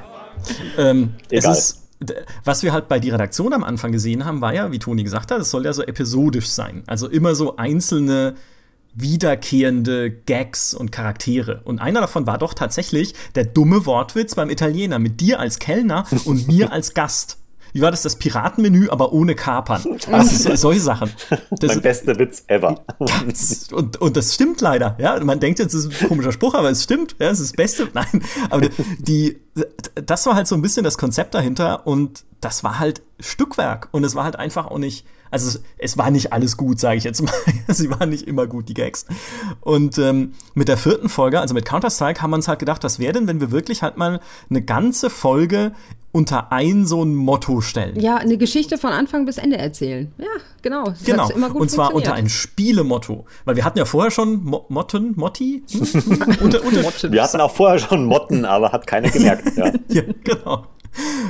Ähm, Egal. Ist, was wir halt bei die Redaktion am Anfang gesehen haben, war ja, wie Toni gesagt hat, es soll ja so episodisch sein. Also immer so einzelne wiederkehrende Gags und Charaktere. Und einer davon war doch tatsächlich der dumme Wortwitz beim Italiener mit dir als Kellner und mir als Gast wie war das, das Piratenmenü, aber ohne Kapern. Also so, solche Sachen. Das mein bester Witz ever. Ganz, und, und das stimmt leider. Ja, man denkt jetzt, das ist ein komischer Spruch, aber es stimmt. Ja, es ist das Beste. Nein, aber die, das war halt so ein bisschen das Konzept dahinter und das war halt Stückwerk und es war halt einfach auch nicht also es, es war nicht alles gut, sage ich jetzt mal. Sie waren nicht immer gut, die Gags. Und ähm, mit der vierten Folge, also mit Counter-Strike, haben wir uns halt gedacht, was wäre denn, wenn wir wirklich halt mal eine ganze Folge unter ein so ein Motto stellen. Ja, eine Geschichte von Anfang bis Ende erzählen. Ja, genau. Das genau. und zwar unter ein Spielemotto. Weil wir hatten ja vorher schon Mo Motten, Motti? unter, unter wir hatten auch vorher schon Motten, aber hat keiner gemerkt. Ja, ja genau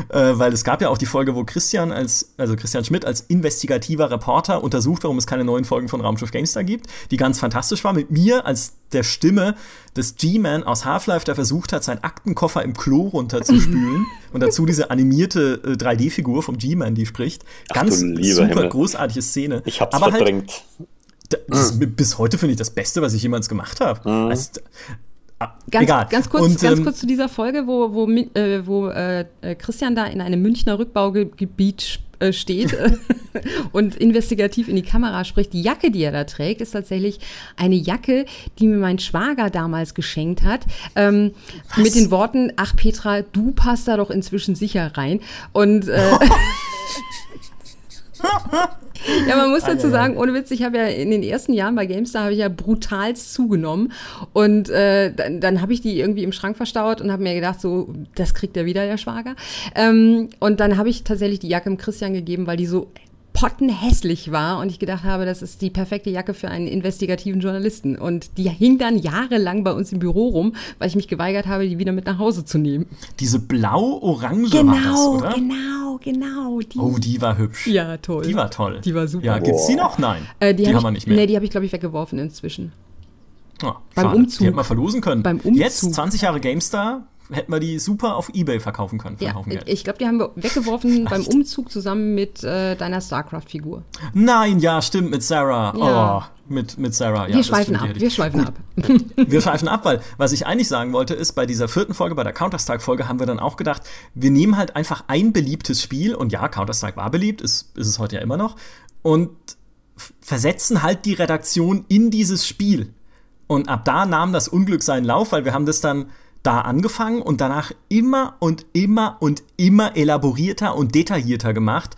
äh, weil es gab ja auch die Folge, wo Christian als, also Christian Schmidt als investigativer Reporter untersucht, warum es keine neuen Folgen von Raumschiff GameStar gibt, die ganz fantastisch war, mit mir als der Stimme des G-Man aus Half-Life, der versucht hat, seinen Aktenkoffer im Klo runterzuspülen und dazu diese animierte äh, 3D-Figur vom G-Man, die spricht. Ganz super Himmel. großartige Szene. Ich hab's Aber halt verdrängt. Halt, das, mhm. Bis heute finde ich das Beste, was ich jemals gemacht habe. Mhm. Also, Ganz, egal. ganz, kurz, Und, ganz ähm, kurz zu dieser Folge, wo, wo, äh, wo äh, äh, Christian da in einem Münchner Rückbaugebiet äh, steht und investigativ in die Kamera spricht. Die Jacke, die er da trägt, ist tatsächlich eine Jacke, die mir mein Schwager damals geschenkt hat. Ähm, mit den Worten, ach Petra, du passt da doch inzwischen sicher rein. Und äh, Ja, man muss dazu sagen, ohne Witz, ich habe ja in den ersten Jahren bei GameStar habe ich ja brutalst zugenommen und äh, dann, dann habe ich die irgendwie im Schrank verstaut und habe mir gedacht, so, das kriegt er wieder, der Schwager. Ähm, und dann habe ich tatsächlich die Jacke im Christian gegeben, weil die so pottenhässlich war und ich gedacht habe, das ist die perfekte Jacke für einen investigativen Journalisten. Und die hing dann jahrelang bei uns im Büro rum, weil ich mich geweigert habe, die wieder mit nach Hause zu nehmen. Diese blau-orange war das, oder? genau, genau. Die. Oh, die war hübsch. ja, toll. Die war toll. Die war super. Ja, gibt's die noch? Nein. Äh, die die hab haben wir nicht mehr. Nee, die habe ich, glaube ich, weggeworfen inzwischen. Ah, beim schade. Umzug. Die hätten wir verlosen können. Beim Umzug. Jetzt, 20 Jahre GameStar, hätten wir die super auf Ebay verkaufen können Ja, Haufen ich, glaube, die haben wir weggeworfen beim Umzug zusammen mit äh, deiner StarCraft-Figur. Nein, ja, stimmt, mit Sarah. Ja. Oh, mit, mit Sarah. Ja, wir schweifen stimmt, ab, wir schweifen ab. Wir schweifen ab, weil was ich eigentlich sagen wollte, ist, bei dieser vierten Folge, bei der Counter-Strike-Folge, haben wir dann auch gedacht, wir nehmen halt einfach ein beliebtes Spiel, und ja, Counter-Strike war beliebt, ist, ist es heute ja immer noch, und versetzen halt die Redaktion in dieses Spiel. Und ab da nahm das Unglück seinen Lauf, weil wir haben das dann da angefangen und danach immer und immer und immer elaborierter und detaillierter gemacht,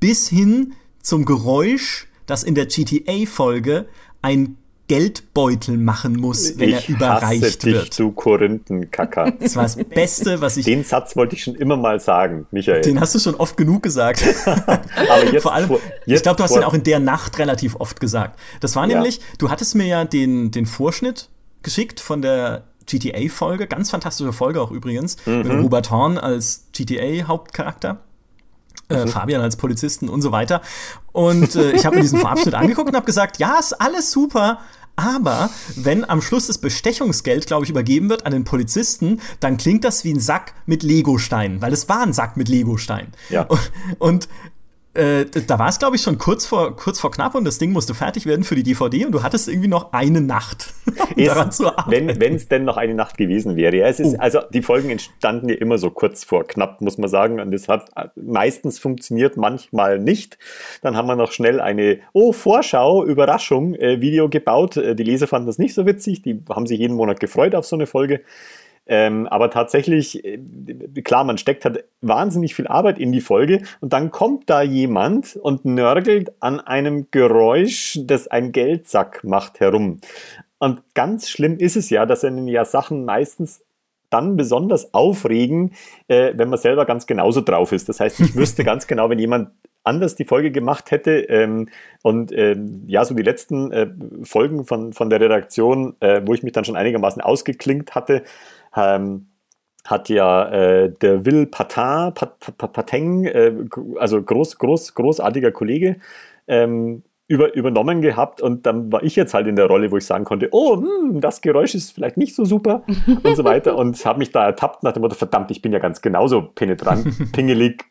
bis hin zum Geräusch, das in der GTA-Folge ein Geldbeutel machen muss, wenn ich er überreicht hasse dich, wird. du Korinthenkacker. Das war das Beste, was ich. Den Satz wollte ich schon immer mal sagen, Michael. Den hast du schon oft genug gesagt. Aber jetzt Vor allem, vor- ich jetzt glaube, du hast den auch in der Nacht relativ oft gesagt. Das war Ja. nämlich, du hattest mir ja den, den Vorschnitt geschickt von der GTA-Folge, ganz fantastische Folge auch übrigens, Mhm. mit Robert Horn als GTA-Hauptcharakter. Mhm. Äh, Fabian als Polizisten und so weiter. Und äh, ich habe mir diesen Vorabschnitt angeguckt und habe gesagt, ja, ist alles super, aber wenn am Schluss das Bestechungsgeld, glaube ich, übergeben wird an den Polizisten, dann klingt das wie ein Sack mit Legosteinen, weil es war ein Sack mit Legosteinen. Ja. Und, und äh, da war es, glaube ich, schon kurz vor, kurz vor knapp und das Ding musste fertig werden für die DVD und du hattest irgendwie noch eine Nacht, um Ist, daran zu arbeiten. wenn es denn noch eine Nacht gewesen wäre. Ja, es ist, Oh. Also die Folgen entstanden ja immer so kurz vor knapp, muss man sagen. Und das hat meistens funktioniert, manchmal nicht. Dann haben wir noch schnell eine, oh, Vorschau, Überraschung, äh, Video gebaut. Äh, die Leser fanden das nicht so witzig. Die haben sich jeden Monat gefreut auf so eine Folge. Ähm, aber tatsächlich, äh, klar, man steckt halt wahnsinnig viel Arbeit in die Folge und dann kommt da jemand und nörgelt an einem Geräusch, das ein Geldsack macht, herum. Und ganz schlimm ist es ja, dass einen ja Sachen meistens dann besonders aufregen, äh, wenn man selber ganz genauso drauf ist. Das heißt, ich wüsste ganz genau, wenn jemand anders die Folge gemacht hätte ähm, und ähm, ja, so die letzten äh, Folgen von, von der Redaktion, äh, wo ich mich dann schon einigermaßen ausgeklinkt hatte, ähm, hat ja äh, der Will Patin, Pat, Pat, Pateng, äh, also groß, groß, großartiger Kollege, ähm, über, übernommen gehabt und dann war ich jetzt halt in der Rolle, wo ich sagen konnte, oh, hm, das Geräusch ist vielleicht nicht so super und so weiter und habe mich da ertappt nach dem Motto, verdammt, ich bin ja ganz genauso penetrant, pingelig.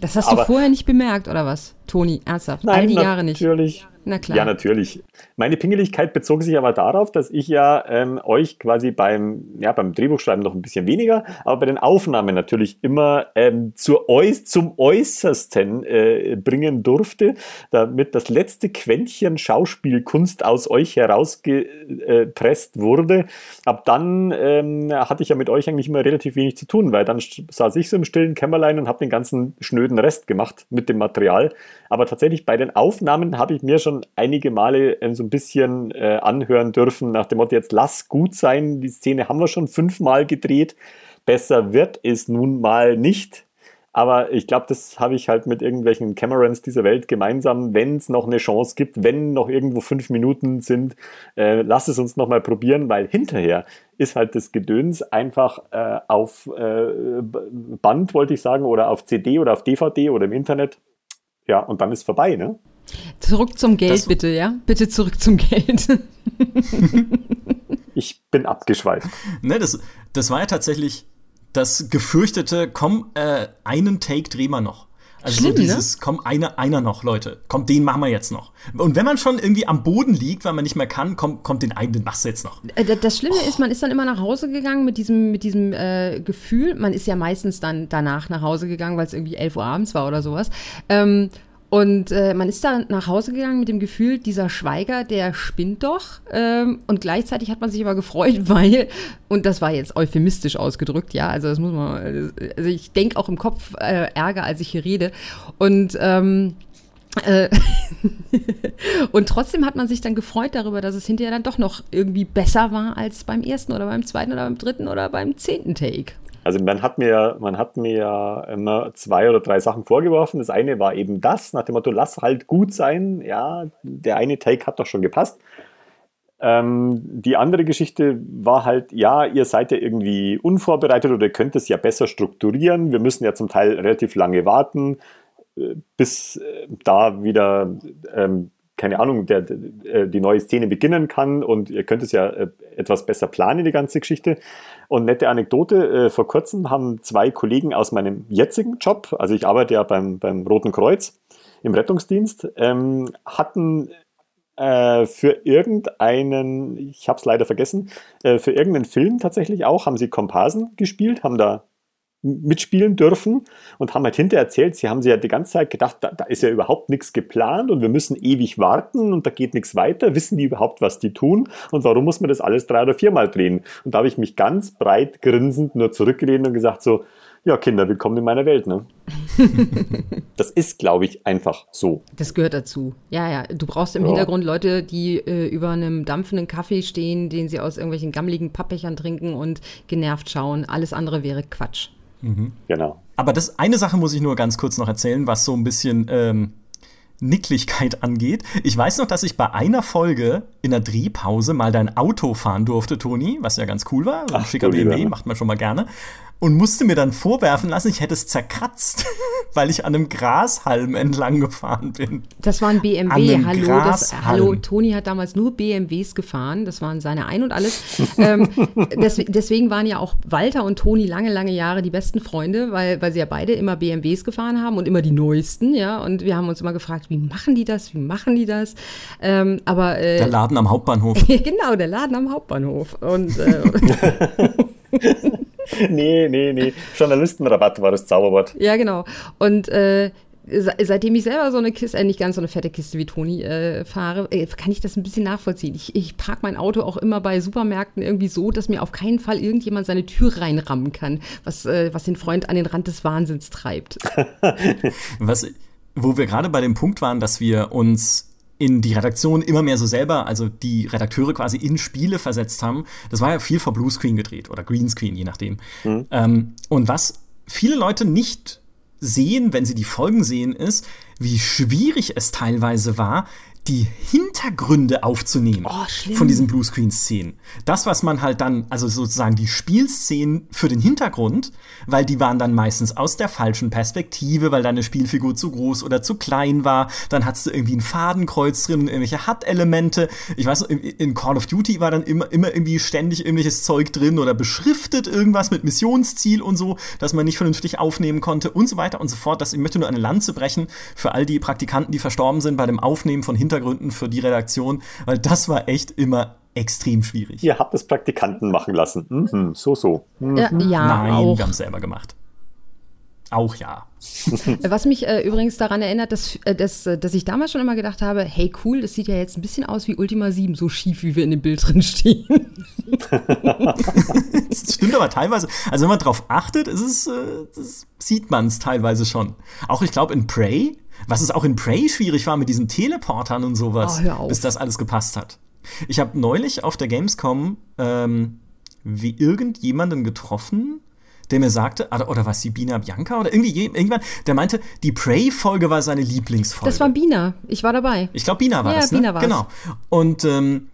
Das hast Aber- du vorher nicht bemerkt, oder was? Toni, ernsthaft? All die Jahre nicht. natürlich. Na klar. Ja, natürlich. Meine Pingeligkeit bezog sich aber darauf, dass ich ja ähm, euch quasi beim, ja, beim Drehbuchschreiben noch ein bisschen weniger, aber bei den Aufnahmen natürlich immer ähm, zur Äuß zum Äußersten äh, bringen durfte, damit das letzte Quäntchen Schauspielkunst aus euch herausgepresst wurde. Ab dann ähm, hatte ich ja mit euch eigentlich immer relativ wenig zu tun, weil dann saß ich so im stillen Kämmerlein und habe den ganzen schnöden Rest gemacht mit dem Material. Aber tatsächlich bei den Aufnahmen habe ich mir schon einige Male ähm, so ein bisschen äh, anhören dürfen, nach dem Motto, jetzt lass gut sein, die Szene haben wir schon fünfmal gedreht, besser wird es nun mal nicht. Aber ich glaube, das habe ich halt mit irgendwelchen Camerons dieser Welt gemeinsam. Wenn es noch eine Chance gibt, wenn noch irgendwo fünf Minuten sind, äh, lass es uns noch mal probieren, weil hinterher ist halt das Gedöns einfach äh, auf äh, Band, wollte ich sagen, oder auf CD oder auf DVD oder im Internet. Ja, und dann ist vorbei, ne? Zurück zum Geld, Das- bitte, ja? Bitte zurück zum Geld. Ich bin abgeschweift. Ne, das, das war ja tatsächlich das gefürchtete, komm, äh, einen Take drehen wir noch. Also Schlimm, so ne? dieses, ne? komm, einer, einer noch, Leute. Kommt, den machen wir jetzt noch. Und wenn man schon irgendwie am Boden liegt, weil man nicht mehr kann, kommt, kommt den einen, den machst du jetzt noch. Äh, das Schlimme oh. ist, man ist dann immer nach Hause gegangen mit diesem, mit diesem äh, Gefühl. Man ist ja meistens dann danach nach Hause gegangen, weil es irgendwie 11 Uhr abends war oder sowas. Ähm, und äh, man ist da nach Hause gegangen mit dem Gefühl, dieser Schweiger, der spinnt doch. Ähm, und gleichzeitig hat man sich aber gefreut, weil, und das war jetzt euphemistisch ausgedrückt, ja, also das muss man, also ich denke auch im Kopf äh, Ärger, als ich hier rede. Und ähm, äh, und trotzdem hat man sich dann gefreut darüber, dass es hinterher dann doch noch irgendwie besser war als beim ersten oder beim zweiten oder beim dritten oder beim zehnten Take. Also man hat mir, man hat mir immer zwei oder drei Sachen vorgeworfen. Das eine war eben das, nach dem Motto, lass halt gut sein. Ja, der eine Take hat doch schon gepasst. Ähm, die andere Geschichte war halt, ja, ihr seid ja irgendwie unvorbereitet oder ihr könnt es ja besser strukturieren. Wir müssen ja zum Teil relativ lange warten, äh, bis äh, da wieder ähm, keine Ahnung, der, der, äh, die neue Szene beginnen kann und ihr könnt es ja äh, etwas besser planen, die ganze Geschichte. Und nette Anekdote, äh, vor kurzem haben zwei Kollegen aus meinem jetzigen Job, also ich arbeite ja beim, beim Roten Kreuz im Rettungsdienst, ähm, hatten äh, für irgendeinen, ich habe es leider vergessen, für irgendeinen Film tatsächlich auch, haben sie Komparsen gespielt, haben da mitspielen dürfen und haben halt hinterher erzählt, sie haben sich ja die ganze Zeit gedacht, da, da, ist ja überhaupt nichts geplant und wir müssen ewig warten und da geht nichts weiter. Wissen die überhaupt, was die tun und warum muss man das alles drei oder viermal drehen? Und da habe ich mich ganz breit grinsend nur zurückgelehnt und gesagt so, ja Kinder, willkommen in meiner Welt. Ne? das ist, glaube ich, einfach so. Das gehört dazu. Ja, ja. Du brauchst im ja. Hintergrund Leute, die äh, über einem dampfenden Kaffee stehen, den sie aus irgendwelchen gammeligen Pappbechern trinken und genervt schauen. Alles andere wäre Quatsch. Mhm. Genau. Aber das eine Sache muss ich nur ganz kurz noch erzählen, was so ein bisschen ähm, Nicklichkeit angeht. Ich weiß noch, dass ich bei einer Folge in der Drehpause mal dein Auto fahren durfte, Toni, was ja ganz cool war. So ein Ach, schicker BMW, macht man schon mal gerne und musste mir dann vorwerfen lassen, ich hätte es zerkratzt, weil ich an einem Grashalm entlang gefahren bin. Das war ein BMW. Hallo, das, hallo, Toni hat damals nur BMWs gefahren. Das waren seine Ein und alles. ähm, des, deswegen waren ja auch Walter und Toni lange, lange Jahre die besten Freunde, weil, weil sie ja beide immer BMWs gefahren haben und immer die neuesten, ja. Und wir haben uns immer gefragt, wie machen die das? Wie machen die das? Ähm, aber äh, der Laden am Hauptbahnhof. genau, der Laden am Hauptbahnhof. Und äh, nee, nee, nee. Journalistenrabatt war das Zauberwort. Ja, genau. Und äh, seitdem ich selber so eine Kiste, äh, nicht ganz so eine fette Kiste wie Toni äh, fahre, äh, kann ich das ein bisschen nachvollziehen. Ich, ich parke mein Auto auch immer bei Supermärkten irgendwie so, dass mir auf keinen Fall irgendjemand seine Tür reinrammen kann, was, äh, was den Freund an den Rand des Wahnsinns treibt. was, wo wir gerade bei dem Punkt waren, dass wir uns in die Redaktion immer mehr so selber, also die Redakteure quasi in Spiele versetzt haben. Das war ja viel vor Bluescreen gedreht oder Greenscreen, je nachdem. Mhm. Ähm, und was viele Leute nicht sehen, wenn sie die Folgen sehen, ist, wie schwierig es teilweise war, die Hintergründe aufzunehmen oh, von diesen Bluescreen-Szenen. Das, was man halt dann, also sozusagen die Spielszenen für den Hintergrund, weil die waren dann meistens aus der falschen Perspektive, weil deine Spielfigur zu groß oder zu klein war. Dann hattest du irgendwie ein Fadenkreuz drin und irgendwelche HUD-Elemente. Ich weiß, in Call of Duty war dann immer, immer irgendwie ständig irgendwelches Zeug drin oder beschriftet irgendwas mit Missionsziel und so, dass man nicht vernünftig aufnehmen konnte und so weiter und so fort. Das, ich möchte nur eine Lanze brechen für all die Praktikanten, die verstorben sind bei dem Aufnehmen von Hintergrund Hintergründen für die Redaktion, weil das war echt immer extrem schwierig. Ihr habt es Praktikanten machen lassen. Mhm, so, so. Mhm. Ja, ja, Nein, auch. wir haben es selber gemacht. Auch ja. Was mich äh, übrigens daran erinnert, dass, äh, dass, äh, dass ich damals schon immer gedacht habe, hey cool, das sieht ja jetzt ein bisschen aus wie Ultima 7, so schief, wie wir in dem Bild drin stehen. das stimmt aber teilweise. Also wenn man drauf achtet, ist es, äh, sieht man es teilweise schon. Auch ich glaube in Prey was es auch in Prey schwierig war mit diesen Teleportern und sowas, oh, bis das alles gepasst hat. Ich habe neulich auf der Gamescom ähm, wie irgendjemanden getroffen, der mir sagte, oder was, die Bina Bianca oder irgendwie irgendwann, der meinte, die Prey-Folge war seine Lieblingsfolge. Das war Bina, ich war dabei. Ich glaube, Bina war ja, das, ne? Bina war's. Genau. Und ähm,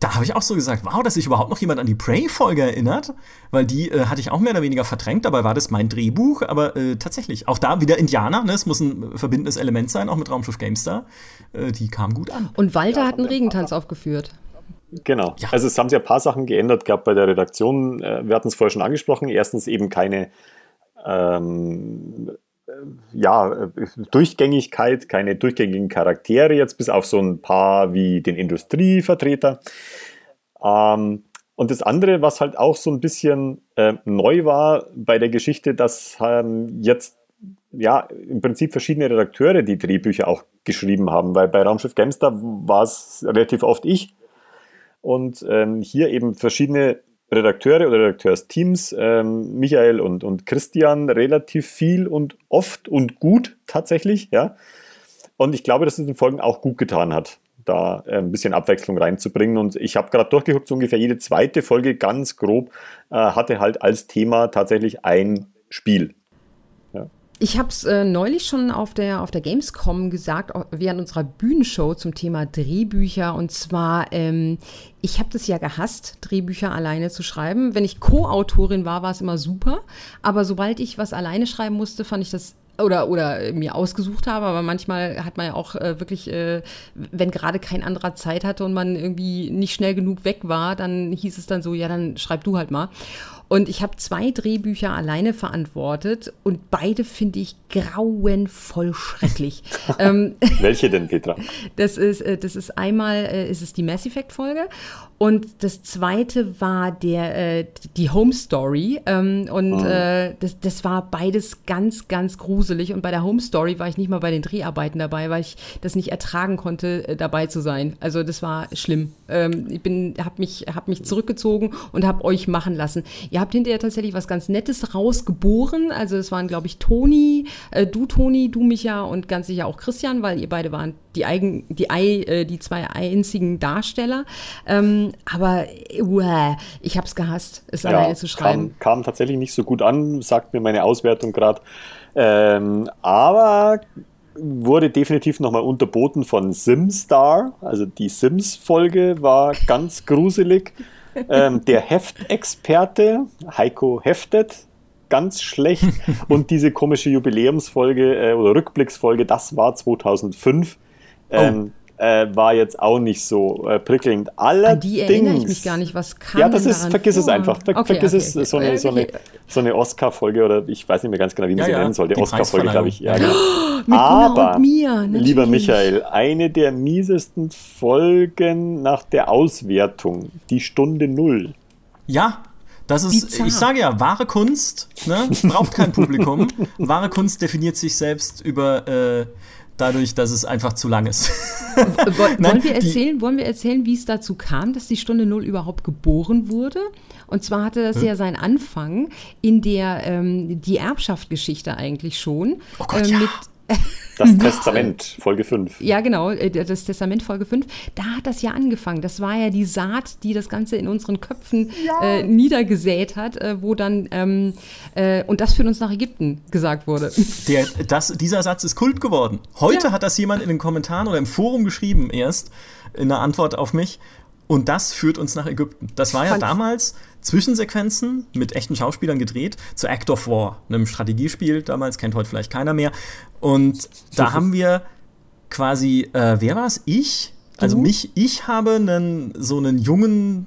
da habe ich auch so gesagt, wow, dass sich überhaupt noch jemand an die Prey-Folge erinnert, weil die äh, hatte ich auch mehr oder weniger verdrängt, dabei war das mein Drehbuch, aber äh, tatsächlich, auch da wieder Indianer, ne? es muss ein verbindendes Element sein, auch mit Raumschiff GameStar, äh, die kam gut an. Und Walter ja, hat einen Regentanz aufgeführt. Genau, ja. also es haben sich ein paar Sachen geändert gehabt bei der Redaktion, äh, wir hatten es vorher schon angesprochen, erstens eben keine ähm, ja, Durchgängigkeit, keine durchgängigen Charaktere, jetzt bis auf so ein paar wie den Industrievertreter. Ähm, und das andere, was halt auch so ein bisschen äh, neu war bei der Geschichte, dass ähm, jetzt ja im Prinzip verschiedene Redakteure die Drehbücher auch geschrieben haben, weil bei Raumschiff Gamster war es relativ oft ich und ähm, hier eben verschiedene Redakteure oder Redakteursteams, ähm, Michael und, und Christian, relativ viel und oft und gut tatsächlich, ja. Und ich glaube, dass es den Folgen auch gut getan hat, da äh, ein bisschen Abwechslung reinzubringen. Und ich habe gerade durchgeguckt, so ungefähr jede zweite Folge ganz grob äh, hatte halt als Thema tatsächlich ein Spiel. Ich habe es äh, neulich schon auf der, auf der Gamescom gesagt, während unserer Bühnenshow zum Thema Drehbücher. Und zwar, ähm, ich habe das ja gehasst, Drehbücher alleine zu schreiben. Wenn ich Co-Autorin war, war es immer super. Aber sobald ich was alleine schreiben musste, fand ich das oder, oder mir ausgesucht habe, aber manchmal hat man ja auch äh, wirklich, äh, wenn gerade kein anderer Zeit hatte und man irgendwie nicht schnell genug weg war, dann hieß es dann so, ja, dann schreib du halt mal. Und ich habe zwei Drehbücher alleine verantwortet und beide finde ich grauenvoll schrecklich. ähm, Welche denn, Petra? Das ist, äh, das ist einmal äh, ist es die Mass Effect Folge und das zweite war der, äh, die Home Story. Ähm, und oh. äh, das, das war beides ganz, ganz gruselig. Und bei der Home Story war ich nicht mal bei den Dreharbeiten dabei, weil ich das nicht ertragen konnte, äh, dabei zu sein. Also das war schlimm. Ähm, ich bin, habe mich, hab mich zurückgezogen und habe euch machen lassen. Ihr habt hinterher tatsächlich was ganz Nettes rausgeboren. Also es waren, glaube ich, Toni, äh, du Toni, du Micha und ganz sicher auch Christian, weil ihr beide waren die, eigen, die, äh, die zwei einzigen Darsteller. Ähm, aber uh, ich habe es gehasst, es ja, alleine zu schreiben. Kam, kam, tatsächlich nicht so gut an, sagt mir meine Auswertung gerade. Ähm, aber wurde definitiv nochmal unterboten von SimStar. Also die Sims-Folge war ganz gruselig. ähm, der Heftexperte, Heiko Heftet, ganz schlecht. Und diese komische Jubiläumsfolge äh, oder Rückblicksfolge, das war 2005. Ähm, oh. Äh, war jetzt auch nicht so äh, prickelnd. Allerdings, An die erinnere ich mich gar nicht. Was kam Ja, das ist, vergiss vor? es einfach. Ver okay, vergiss okay, es, so eine, so eine, so eine Oscar-Folge oder ich weiß nicht mehr ganz genau, wie man ja, sie ja, nennen sollte. Oscar-Folge, glaube ich. Ja, genau. Mit Aber, und mir, lieber Michael, eine der miesesten Folgen nach der Auswertung, die Stunde Null. Ja, das ist, Bizarre. ich sage ja, wahre Kunst ne, braucht kein Publikum. wahre Kunst definiert sich selbst über äh, dadurch, dass es einfach zu lang ist. wollen, Nein, wir erzählen, wollen wir erzählen, wie es dazu kam, dass die Stunde Null überhaupt geboren wurde? Und zwar hatte das hm. ja seinen Anfang in der ähm, die Erbschaftgeschichte eigentlich schon. Oh Gott, äh, mit, ja das Testament, Folge 5. Ja, genau, äh, das Testament, Folge 5. Da hat das ja angefangen. Das war ja die Saat, die das Ganze in unseren Köpfen ja. äh, niedergesät hat, äh, wo dann, ähm, äh, und das führt uns nach Ägypten gesagt wurde. Der, das, dieser Satz ist Kult geworden. Heute ja. hat das jemand in den Kommentaren oder im Forum geschrieben, erst in der Antwort auf mich. Und das führt uns nach Ägypten. Das war ja damals Zwischensequenzen mit echten Schauspielern gedreht zu Act of War, einem Strategiespiel damals, kennt heute vielleicht keiner mehr. Und da haben wir quasi, äh, wer war es? Ich? Also mich, ich habe einen, so einen jungen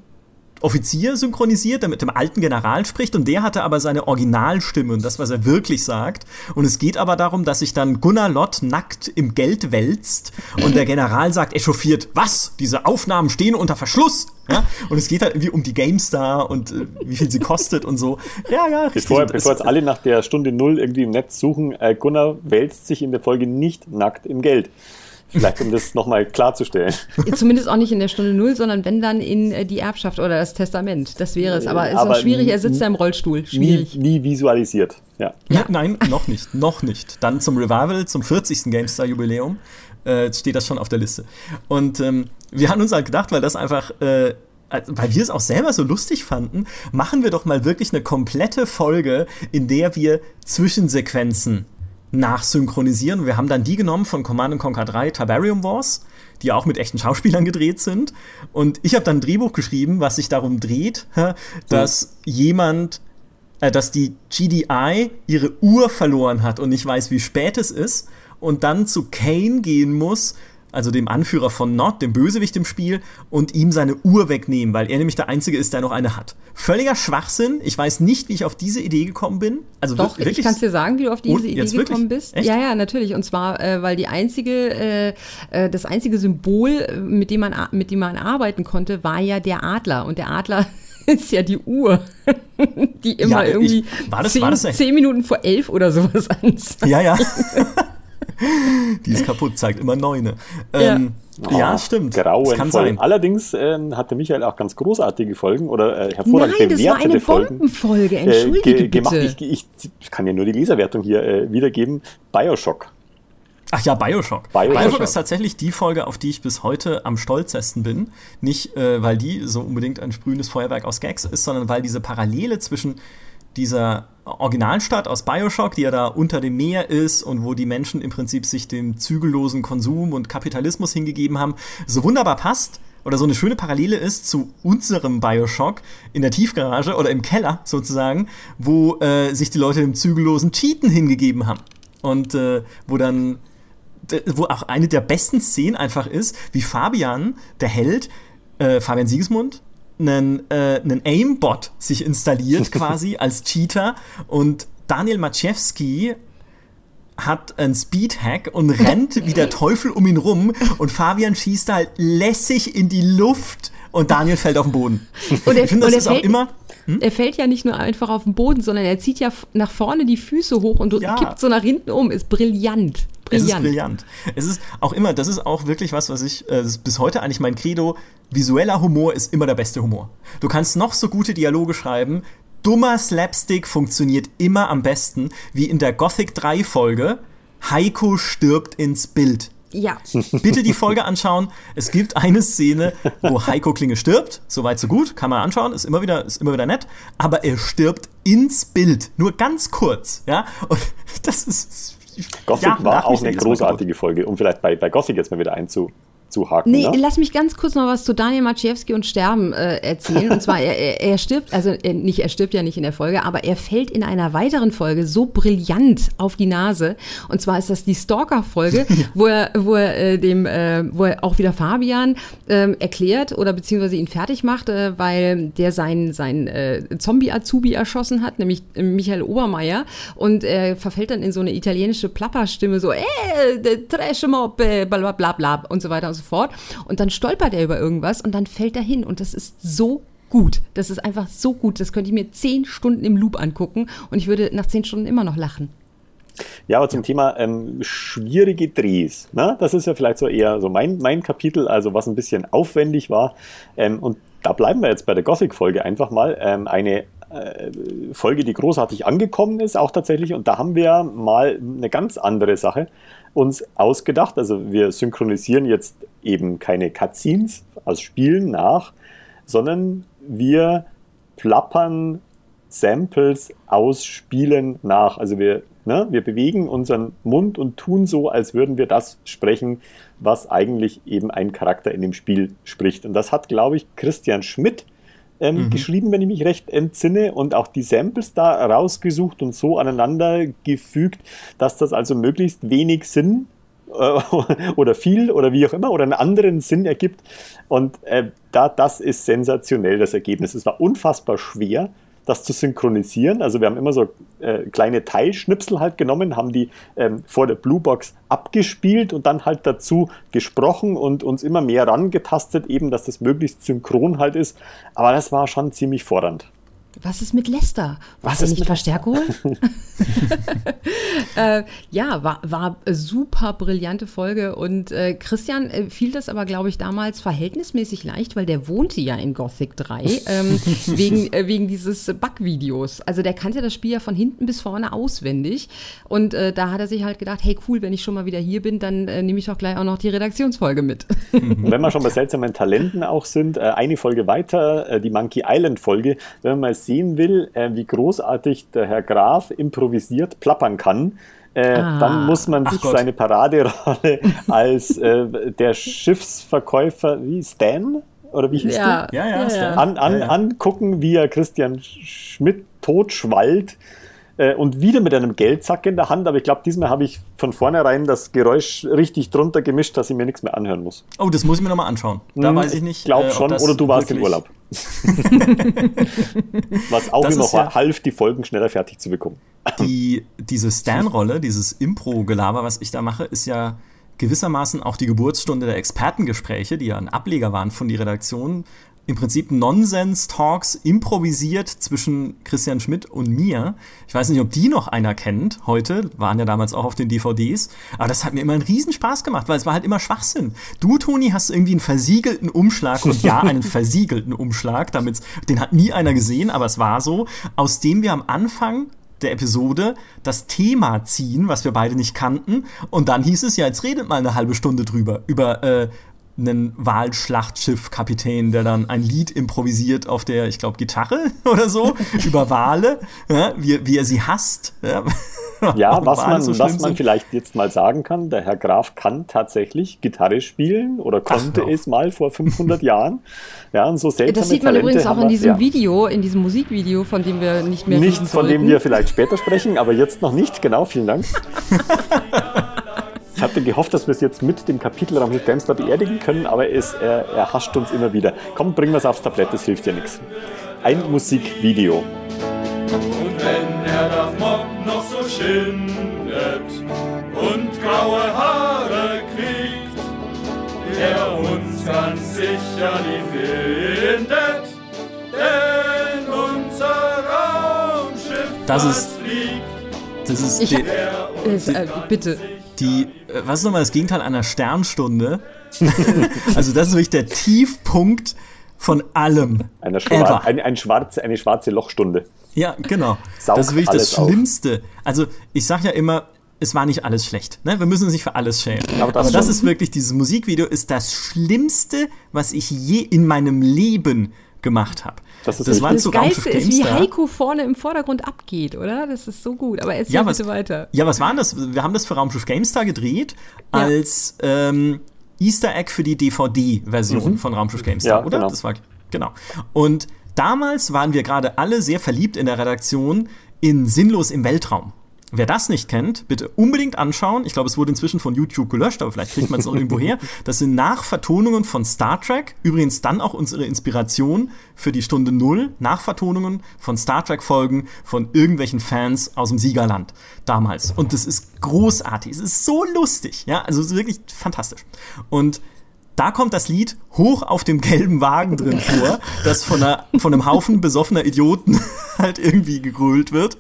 Offizier synchronisiert, der mit dem alten General spricht und der hatte aber seine Originalstimme und das, was er wirklich sagt. Und es geht aber darum, dass sich dann Gunnar Lott nackt im Geld wälzt und der General sagt echauffiert, was? Diese Aufnahmen stehen unter Verschluss. Ja? Und es geht halt irgendwie um die GameStar und äh, wie viel sie kostet und so. Ja, ja, richtig. Bevor, bevor jetzt alle nach der Stunde Null irgendwie im Netz suchen, äh, Gunnar wälzt sich in der Folge nicht nackt im Geld. Vielleicht, um das nochmal klarzustellen. Zumindest auch nicht in der Stunde Null, sondern wenn dann in äh, die Erbschaft oder das Testament. Das wäre es. Aber es ist auch schwierig, er sitzt ja im Rollstuhl. Schwierig. Nie, nie visualisiert. Ja. ja. Nein, noch nicht. Noch nicht. Dann zum Revival, zum 40. GameStar-Jubiläum, äh, steht das schon auf der Liste. Und ähm, wir haben uns halt gedacht, weil das einfach. Äh, weil wir es auch selber so lustig fanden, machen wir doch mal wirklich eine komplette Folge, in der wir Zwischensequenzen nachsynchronisieren. Wir haben dann die genommen von Command Conquer 3 Tiberium Wars, die auch mit echten Schauspielern gedreht sind. Und ich habe dann ein Drehbuch geschrieben, was sich darum dreht, dass mhm. jemand, äh, dass die GDI ihre Uhr verloren hat und nicht weiß, wie spät es ist und dann zu Kane gehen muss, also dem Anführer von Nod, dem Bösewicht im Spiel, und ihm seine Uhr wegnehmen, weil er nämlich der Einzige ist, der noch eine hat. Völliger Schwachsinn. Ich weiß nicht, wie ich auf diese Idee gekommen bin. Also Doch, wirklich, ich kann dir sagen, wie du auf diese oh, Idee gekommen bist. Echt? Ja, ja, natürlich. Und zwar, äh, weil die einzige, äh, äh das einzige Symbol, mit dem, man, mit dem man arbeiten konnte, war ja der Adler. Und der Adler ist ja die Uhr, die immer ja, irgendwie ich, war das, zehn, war das zehn Minuten vor elf oder sowas anzeigt. Ja, ja. Die ist kaputt, zeigt immer neune. Ähm, ja. ja, stimmt. Grauenvoll. kann sein. Allerdings äh, hatte Michael auch ganz großartige Folgen oder äh, hervorragend Nein, das war eine Bombenfolge, äh, entschuldige äh, ge gemacht. Ich, ich, ich, kann ja nur die Leserwertung hier äh, wiedergeben. Bioshock. Ach ja, Bioshock. Bioshock. Bioshock. ist tatsächlich die Folge, auf die ich bis heute am stolzesten bin. Nicht, äh, weil die so unbedingt ein sprühendes Feuerwerk aus Gags ist, sondern weil diese Parallele zwischen dieser Originalstadt aus Bioshock, die ja da unter dem Meer ist und wo die Menschen im Prinzip sich dem zügellosen Konsum und Kapitalismus hingegeben haben, so wunderbar passt oder so eine schöne Parallele ist zu unserem Bioshock in der Tiefgarage oder im Keller sozusagen, wo äh, sich die Leute dem zügellosen Cheaten hingegeben haben. Und äh, wo dann wo auch eine der besten Szenen einfach ist, wie Fabian, der Held, äh, Fabian Siegesmund, einen, äh, einen Aimbot sich installiert quasi als Cheater und Daniel Maciewski hat einen Speedhack und rennt wie der Teufel um ihn rum und Fabian schießt halt lässig in die Luft und Daniel fällt auf den Boden. Und er, ich finde, das ist fällt, auch immer. Hm? Er fällt ja nicht nur einfach auf den Boden, sondern er zieht ja nach vorne die Füße hoch und ja. kippt so nach hinten um. Ist brillant. Brillant. Es ist brillant. Es ist auch immer, das ist auch wirklich was, was ich, äh, bis heute eigentlich mein Credo, visueller Humor ist immer der beste Humor. Du kannst noch so gute Dialoge schreiben, dummer Slapstick funktioniert immer am besten, wie in der Gothic 3 Folge, Heiko stirbt ins Bild. Ja. Bitte die Folge anschauen. Es gibt eine Szene, wo Heiko Klinge stirbt. Soweit, so gut. Kann man anschauen. Ist immer wieder, ist immer wieder nett. Aber er stirbt ins Bild. Nur ganz kurz. Ja. Und das ist Gothic ja, war auch eine großartige Folge, um vielleicht bei, bei Gothic jetzt mal wieder einzu, zuhaken. Nee, ne? lass mich ganz kurz noch was zu Daniel Maciejewski und Sterben äh, erzählen. und zwar, er, er, stirbt, also er, nicht, er stirbt ja nicht in der Folge, aber er fällt in einer weiteren Folge so brillant auf die Nase. Und zwar ist das die Stalker-Folge, wo er, wo er äh, dem, äh, wo er auch wieder Fabian äh, erklärt oder beziehungsweise ihn fertig macht, äh, weil der seinen sein, äh, Zombie-Azubi erschossen hat, nämlich Michael Obermeier. Und er verfällt dann in so eine italienische Plapperstimme, so, äh, Trash Mob, bla bla bla und so weiter und so fort. Und dann stolpert er über irgendwas und dann fällt er hin. Und das ist so gut. Das ist einfach so gut. Das könnte ich mir zehn Stunden im Loop angucken und ich würde nach zehn Stunden immer noch lachen. Ja, aber zum Thema ähm, schwierige Drehs. Ne? Das ist ja vielleicht so eher so mein, mein Kapitel, also was ein bisschen aufwendig war. Ähm, und da bleiben wir jetzt bei der Gothic-Folge einfach mal. Ähm, eine äh, Folge, die großartig angekommen ist, auch tatsächlich. Und da haben wir mal eine ganz andere Sache uns ausgedacht. Also wir synchronisieren jetzt eben keine Cutscenes aus Spielen nach, sondern wir plappern Samples aus Spielen nach. Also wir, ne, wir bewegen unseren Mund und tun so, als würden wir das sprechen, was eigentlich eben ein Charakter in dem Spiel spricht. Und das hat, glaube ich, Christian Schmidt ähm, mhm. geschrieben, wenn ich mich recht entsinne, und auch die Samples da rausgesucht und so aneinander gefügt, dass das also möglichst wenig Sinn äh, oder viel oder wie auch immer oder einen anderen Sinn ergibt. Und äh, da, das ist sensationell, das Ergebnis. Es war unfassbar schwer, das zu synchronisieren. Also wir haben immer so äh, kleine Teilschnipsel halt genommen, haben die ähm, vor der Bluebox abgespielt und dann halt dazu gesprochen und uns immer mehr rangetastet, eben, dass das möglichst synchron halt ist. Aber das war schon ziemlich fordernd. Was ist mit Lester? Was ist nicht Verstärkung? äh, ja, war, war super brillante Folge und äh, Christian äh, fiel das aber, glaube ich, damals verhältnismäßig leicht, weil der wohnte ja in Gothic 3 ähm, wegen, äh, wegen dieses Bug-Videos. Also der kannte das Spiel ja von hinten bis vorne auswendig und äh, da hat er sich halt gedacht, hey cool, wenn ich schon mal wieder hier bin, dann äh, nehme ich doch gleich auch noch die Redaktionsfolge mit. wenn wir schon bei seltsamen Talenten auch sind, eine Folge weiter, die Monkey Island Folge, wenn wir mal sehen will, äh, wie großartig der Herr Graf improvisiert plappern kann, äh, ah, dann muss man sich seine Paraderolle als äh, der Schiffsverkäufer, wie Stan? Oder wie hieß ja, der? Ja, ja, ja, An, an, ja, Angucken, wie er Christian Schmidt totschwallt äh, und wieder mit einem Geldsack in der Hand, aber ich glaube, diesmal habe ich von vornherein das Geräusch richtig drunter gemischt, dass ich mir nichts mehr anhören muss. Oh, das muss ich mir nochmal anschauen. Da hm, weiß ich nicht. Ich glaube äh, schon, oder du warst im Urlaub. Was auch das immer noch ja half, die Folgen schneller fertig zu bekommen. Die, diese Stan-Rolle, dieses Impro-Gelaber, was ich da mache, ist ja gewissermaßen auch die Geburtsstunde der Expertengespräche, die ja ein Ableger waren von die Redaktion, im Prinzip Nonsens-Talks improvisiert zwischen Christian Schmidt und mir. Ich weiß nicht, ob die noch einer kennt heute, waren ja damals auch auf den DVDs, aber das hat mir immer einen Riesenspaß gemacht, weil es war halt immer Schwachsinn. Du, Toni, hast irgendwie einen versiegelten Umschlag und ja, einen versiegelten Umschlag, damit, den hat nie einer gesehen, aber es war so, aus dem wir am Anfang der Episode das Thema ziehen, was wir beide nicht kannten. Und dann hieß es ja, jetzt redet mal eine halbe Stunde drüber, über äh, einen Wahlschlachtschiff-Kapitän, der dann ein Lied improvisiert auf der, ich glaube, Gitarre oder so, über Wale, ja, wie, wie er sie hasst. Ja, ja was, man, so was man vielleicht jetzt mal sagen kann, der Herr Graf kann tatsächlich Gitarre spielen oder konnte es mal vor 500 Jahren. Ja, und so seltsame Das sieht man Talente übrigens auch in diesem ja. Video, in diesem Musikvideo, von dem wir nicht mehr Nicht, von dem wir vielleicht später sprechen, aber jetzt noch nicht, genau, vielen Dank. Ich hatte gehofft, dass wir es jetzt mit dem Kapitelraum mit Gamestar beerdigen können, aber es, er, er hascht uns immer wieder. Komm, bringen wir es aufs Tablett, das hilft ja nichts. Ein Musikvideo. Und wenn er das Mob noch so schindet und graue Haare kriegt, der uns ganz sicher nie findet, denn unser Raumschiff das ist, das ist ich, der, äh, bitte die, äh, was ist nochmal das Gegenteil einer Sternstunde? also das ist wirklich der Tiefpunkt von allem. Eine, Schwar eine, ein schwarze, eine schwarze Lochstunde. Ja, genau. Saugt das ist wirklich das Schlimmste. Auf. Also ich sage ja immer, es war nicht alles schlecht. Ne? Wir müssen uns nicht für alles schämen. Aber das, Aber das ist wirklich, dieses Musikvideo ist das Schlimmste, was ich je in meinem Leben gemacht habe. Das, ist das war das Geilste ist, wie Heiko vorne im Vordergrund abgeht, oder? Das ist so gut. Aber erzähl ja, bitte weiter. Ja, was war das? Wir haben das für Raumschiff GameStar gedreht ja. als ähm, Easter Egg für die DVD-Version mhm. von Raumschiff GameStar, ja, oder? Genau. Das war genau. Und damals waren wir gerade alle sehr verliebt in der Redaktion in Sinnlos im Weltraum. Wer das nicht kennt, bitte unbedingt anschauen. Ich glaube, es wurde inzwischen von YouTube gelöscht, aber vielleicht kriegt man es noch irgendwo her. Das sind Nachvertonungen von Star Trek. Übrigens dann auch unsere Inspiration für die Stunde Null. Nachvertonungen von Star Trek-Folgen von irgendwelchen Fans aus dem Siegerland damals. Und das ist großartig. Es ist so lustig. Ja, also es ist wirklich fantastisch. Und da kommt das Lied hoch auf dem gelben Wagen drin vor, das von, einer, von einem Haufen besoffener Idioten halt irgendwie gegrölt wird.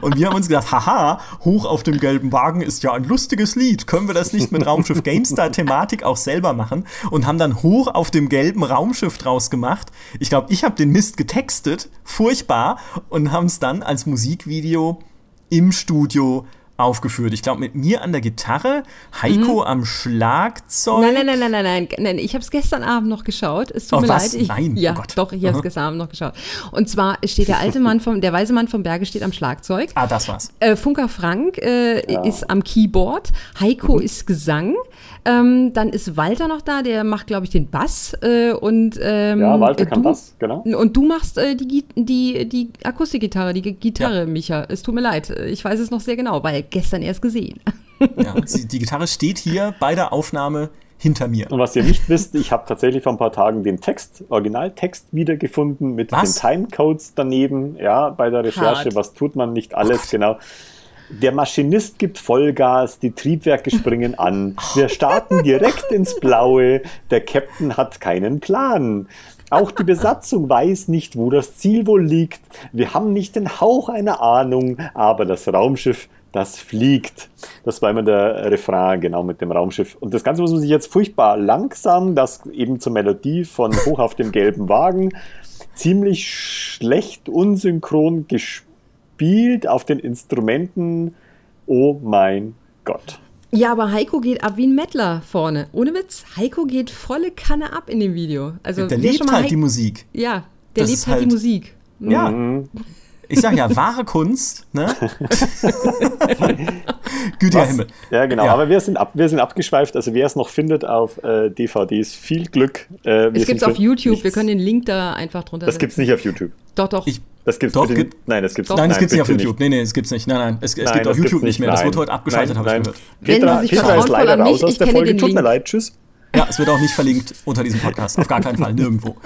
Und wir haben uns gedacht, haha, hoch auf dem gelben Wagen ist ja ein lustiges Lied. Können wir das nicht mit Raumschiff GameStar-Thematik auch selber machen? Und haben dann hoch auf dem gelben Raumschiff draus gemacht. Ich glaube, ich habe den Mist getextet, furchtbar, und haben es dann als Musikvideo im Studio aufgeführt. Ich glaube, mit mir an der Gitarre, Heiko mhm. am Schlagzeug. Nein, nein, nein, nein, nein, nein. nein ich habe es gestern Abend noch geschaut. Es tut oh, mir was? leid. Ich, nein, ja, oh doch, ich habe es gestern Abend noch geschaut. Und zwar steht der alte Mann vom, der weise Mann vom Berge steht am Schlagzeug. Ah, das war's. Äh, Funker Frank äh, ja. ist am Keyboard. Heiko mhm. ist Gesang. Ähm, dann ist Walter noch da, der macht, glaube ich, den Bass. Äh, und, ähm, ja, Walter kann du, Bass, genau. Und du machst äh, die, die, die Akustikgitarre, die Gitarre, ja. Micha. Es tut mir leid, ich weiß es noch sehr genau, weil gestern erst gesehen. Ja, die Gitarre steht hier bei der Aufnahme hinter mir. Und was ihr nicht wisst, ich habe tatsächlich vor ein paar Tagen den Text, Originaltext wiedergefunden mit was? den Timecodes daneben, ja, bei der Recherche. Hart. Was tut man nicht alles, oh genau. Der Maschinist gibt Vollgas, die Triebwerke springen an. Wir starten direkt ins Blaue. Der Captain hat keinen Plan. Auch die Besatzung weiß nicht, wo das Ziel wohl liegt. Wir haben nicht den Hauch einer Ahnung, aber das Raumschiff, das fliegt. Das war immer der Refrain, genau mit dem Raumschiff. Und das Ganze muss man sich jetzt furchtbar langsam, das eben zur Melodie von Hoch auf dem gelben Wagen, ziemlich schlecht unsynchron gespielt spielt auf den Instrumenten. Oh mein Gott. Ja, aber Heiko geht ab wie ein Mettler vorne. Ohne Witz. Heiko geht volle Kanne ab in dem Video. Also, der lebt halt He die Musik. Ja, der das lebt halt, halt die Musik. Mhm. Ja. Ich sage ja, wahre Kunst, ne? Gütiger Himmel. Ja, genau. Ja. Aber wir sind, ab, wir sind abgeschweift. Also, wer es noch findet auf äh, DVDs, viel Glück. Äh, es gibt es auf YouTube. Nichts. Wir können den Link da einfach drunter Das gibt es nicht auf YouTube. Doch, doch. Ich, Das gibt's Doch, gibt- nein, das gibt's Nein, das gibt's nicht auf YouTube. Nee, nee, das gibt's nicht. Nein, nein, es, es Nein, gibt auf das gibt's YouTube nicht mehr. Das nein. wurde heute abgeschaltet, habe ich gehört. Petra, Petra ist leider raus aus ich der kenne Folge. den Tut mir Link. leid, tschüss. Ja, es wird auch nicht verlinkt unter diesem Podcast. Auf gar keinen Fall, nirgendwo.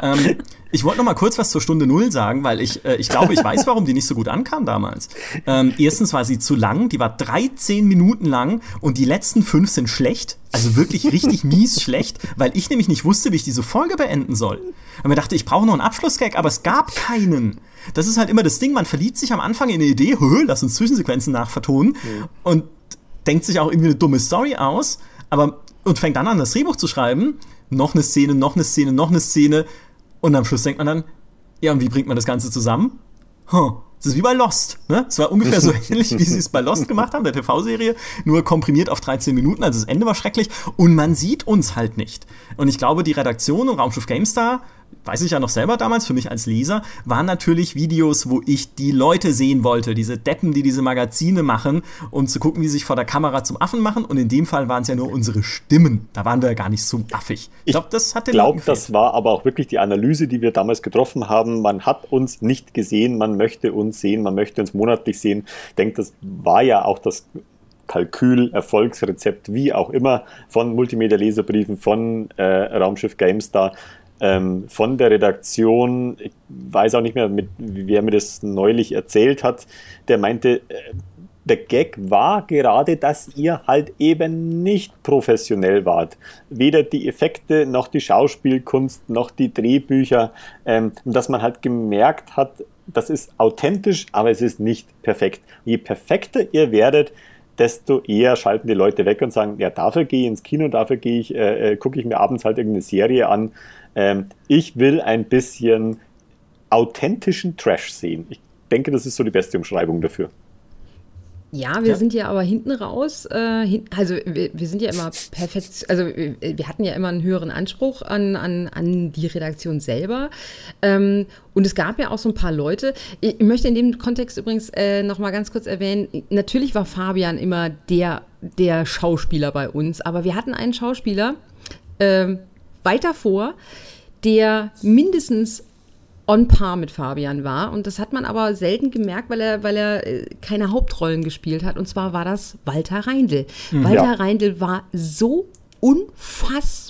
Ähm, ich wollte noch mal kurz was zur Stunde Null sagen, weil ich, äh, ich glaube, ich weiß, warum die nicht so gut ankam damals. Ähm, erstens war sie zu lang, die war 13 Minuten lang und die letzten fünf sind schlecht. Also wirklich richtig mies schlecht, weil ich nämlich nicht wusste, wie ich diese Folge beenden soll. Und mir dachte, ich brauche noch einen Abschlussgag, aber es gab keinen. Das ist halt immer das Ding, man verliebt sich am Anfang in eine Idee, lass uns Zwischensequenzen nachvertonen und denkt sich auch irgendwie eine dumme Story aus, aber und fängt dann an, das Drehbuch zu schreiben, noch eine Szene, noch eine Szene, noch eine Szene und am Schluss denkt man dann, ja, und wie bringt man das Ganze zusammen? Huh. Das ist wie bei Lost. Ne? Es war ungefähr so ähnlich, wie sie es bei Lost gemacht haben, der TV-Serie, nur komprimiert auf 13 Minuten. Also das Ende war schrecklich und man sieht uns halt nicht. Und ich glaube, die Redaktion und Raumschiff GameStar, weiß ich ja noch selber damals, für mich als Leser, waren natürlich Videos, wo ich die Leute sehen wollte, diese Deppen, die diese Magazine machen, um zu gucken, wie sie sich vor der Kamera zum Affen machen. Und in dem Fall waren es ja nur unsere Stimmen. Da waren wir ja gar nicht so affig. Ich glaube, das hat den Ich glaube, das war aber auch wirklich die Analyse, die wir damals getroffen haben. Man hat uns nicht gesehen, man möchte uns sehen, man möchte uns monatlich sehen. Ich denke, das war ja auch das Kalkül, Erfolgsrezept, wie auch immer, von Multimedia-Leserbriefen, von äh, Raumschiff GameStar, ähm, von der Redaktion. Ich weiß auch nicht mehr, mit, wer mir das neulich erzählt hat. Der meinte, äh, der Gag war gerade, dass ihr halt eben nicht professionell wart. Weder die Effekte noch die Schauspielkunst noch die Drehbücher. Ähm, dass man halt gemerkt hat, das ist authentisch, aber es ist nicht perfekt. Je perfekter ihr werdet, desto eher schalten die Leute weg und sagen, ja, dafür gehe ich ins Kino, dafür gehe ich, äh, äh, gucke ich mir abends halt irgendeine Serie an. Ähm, ich will ein bisschen authentischen Trash sehen. Ich denke, das ist so die beste Umschreibung dafür. Ja, wir Ja. sind ja aber hinten raus, äh, hin, also wir, wir sind ja immer perfekt, also wir, wir hatten ja immer einen höheren Anspruch an, an, an die Redaktion selber. Ähm, und es gab ja auch so ein paar Leute, ich möchte in dem Kontext übrigens äh, noch mal ganz kurz erwähnen, natürlich war Fabian immer der, der Schauspieler bei uns, aber wir hatten einen Schauspieler ähm, weiter vor, der mindestens on par mit Fabian war. Und das hat man aber selten gemerkt, weil er, weil er äh, keine Hauptrollen gespielt hat. Und zwar war das Walter Reindl. Walter Ja. Reindl war so unfassbar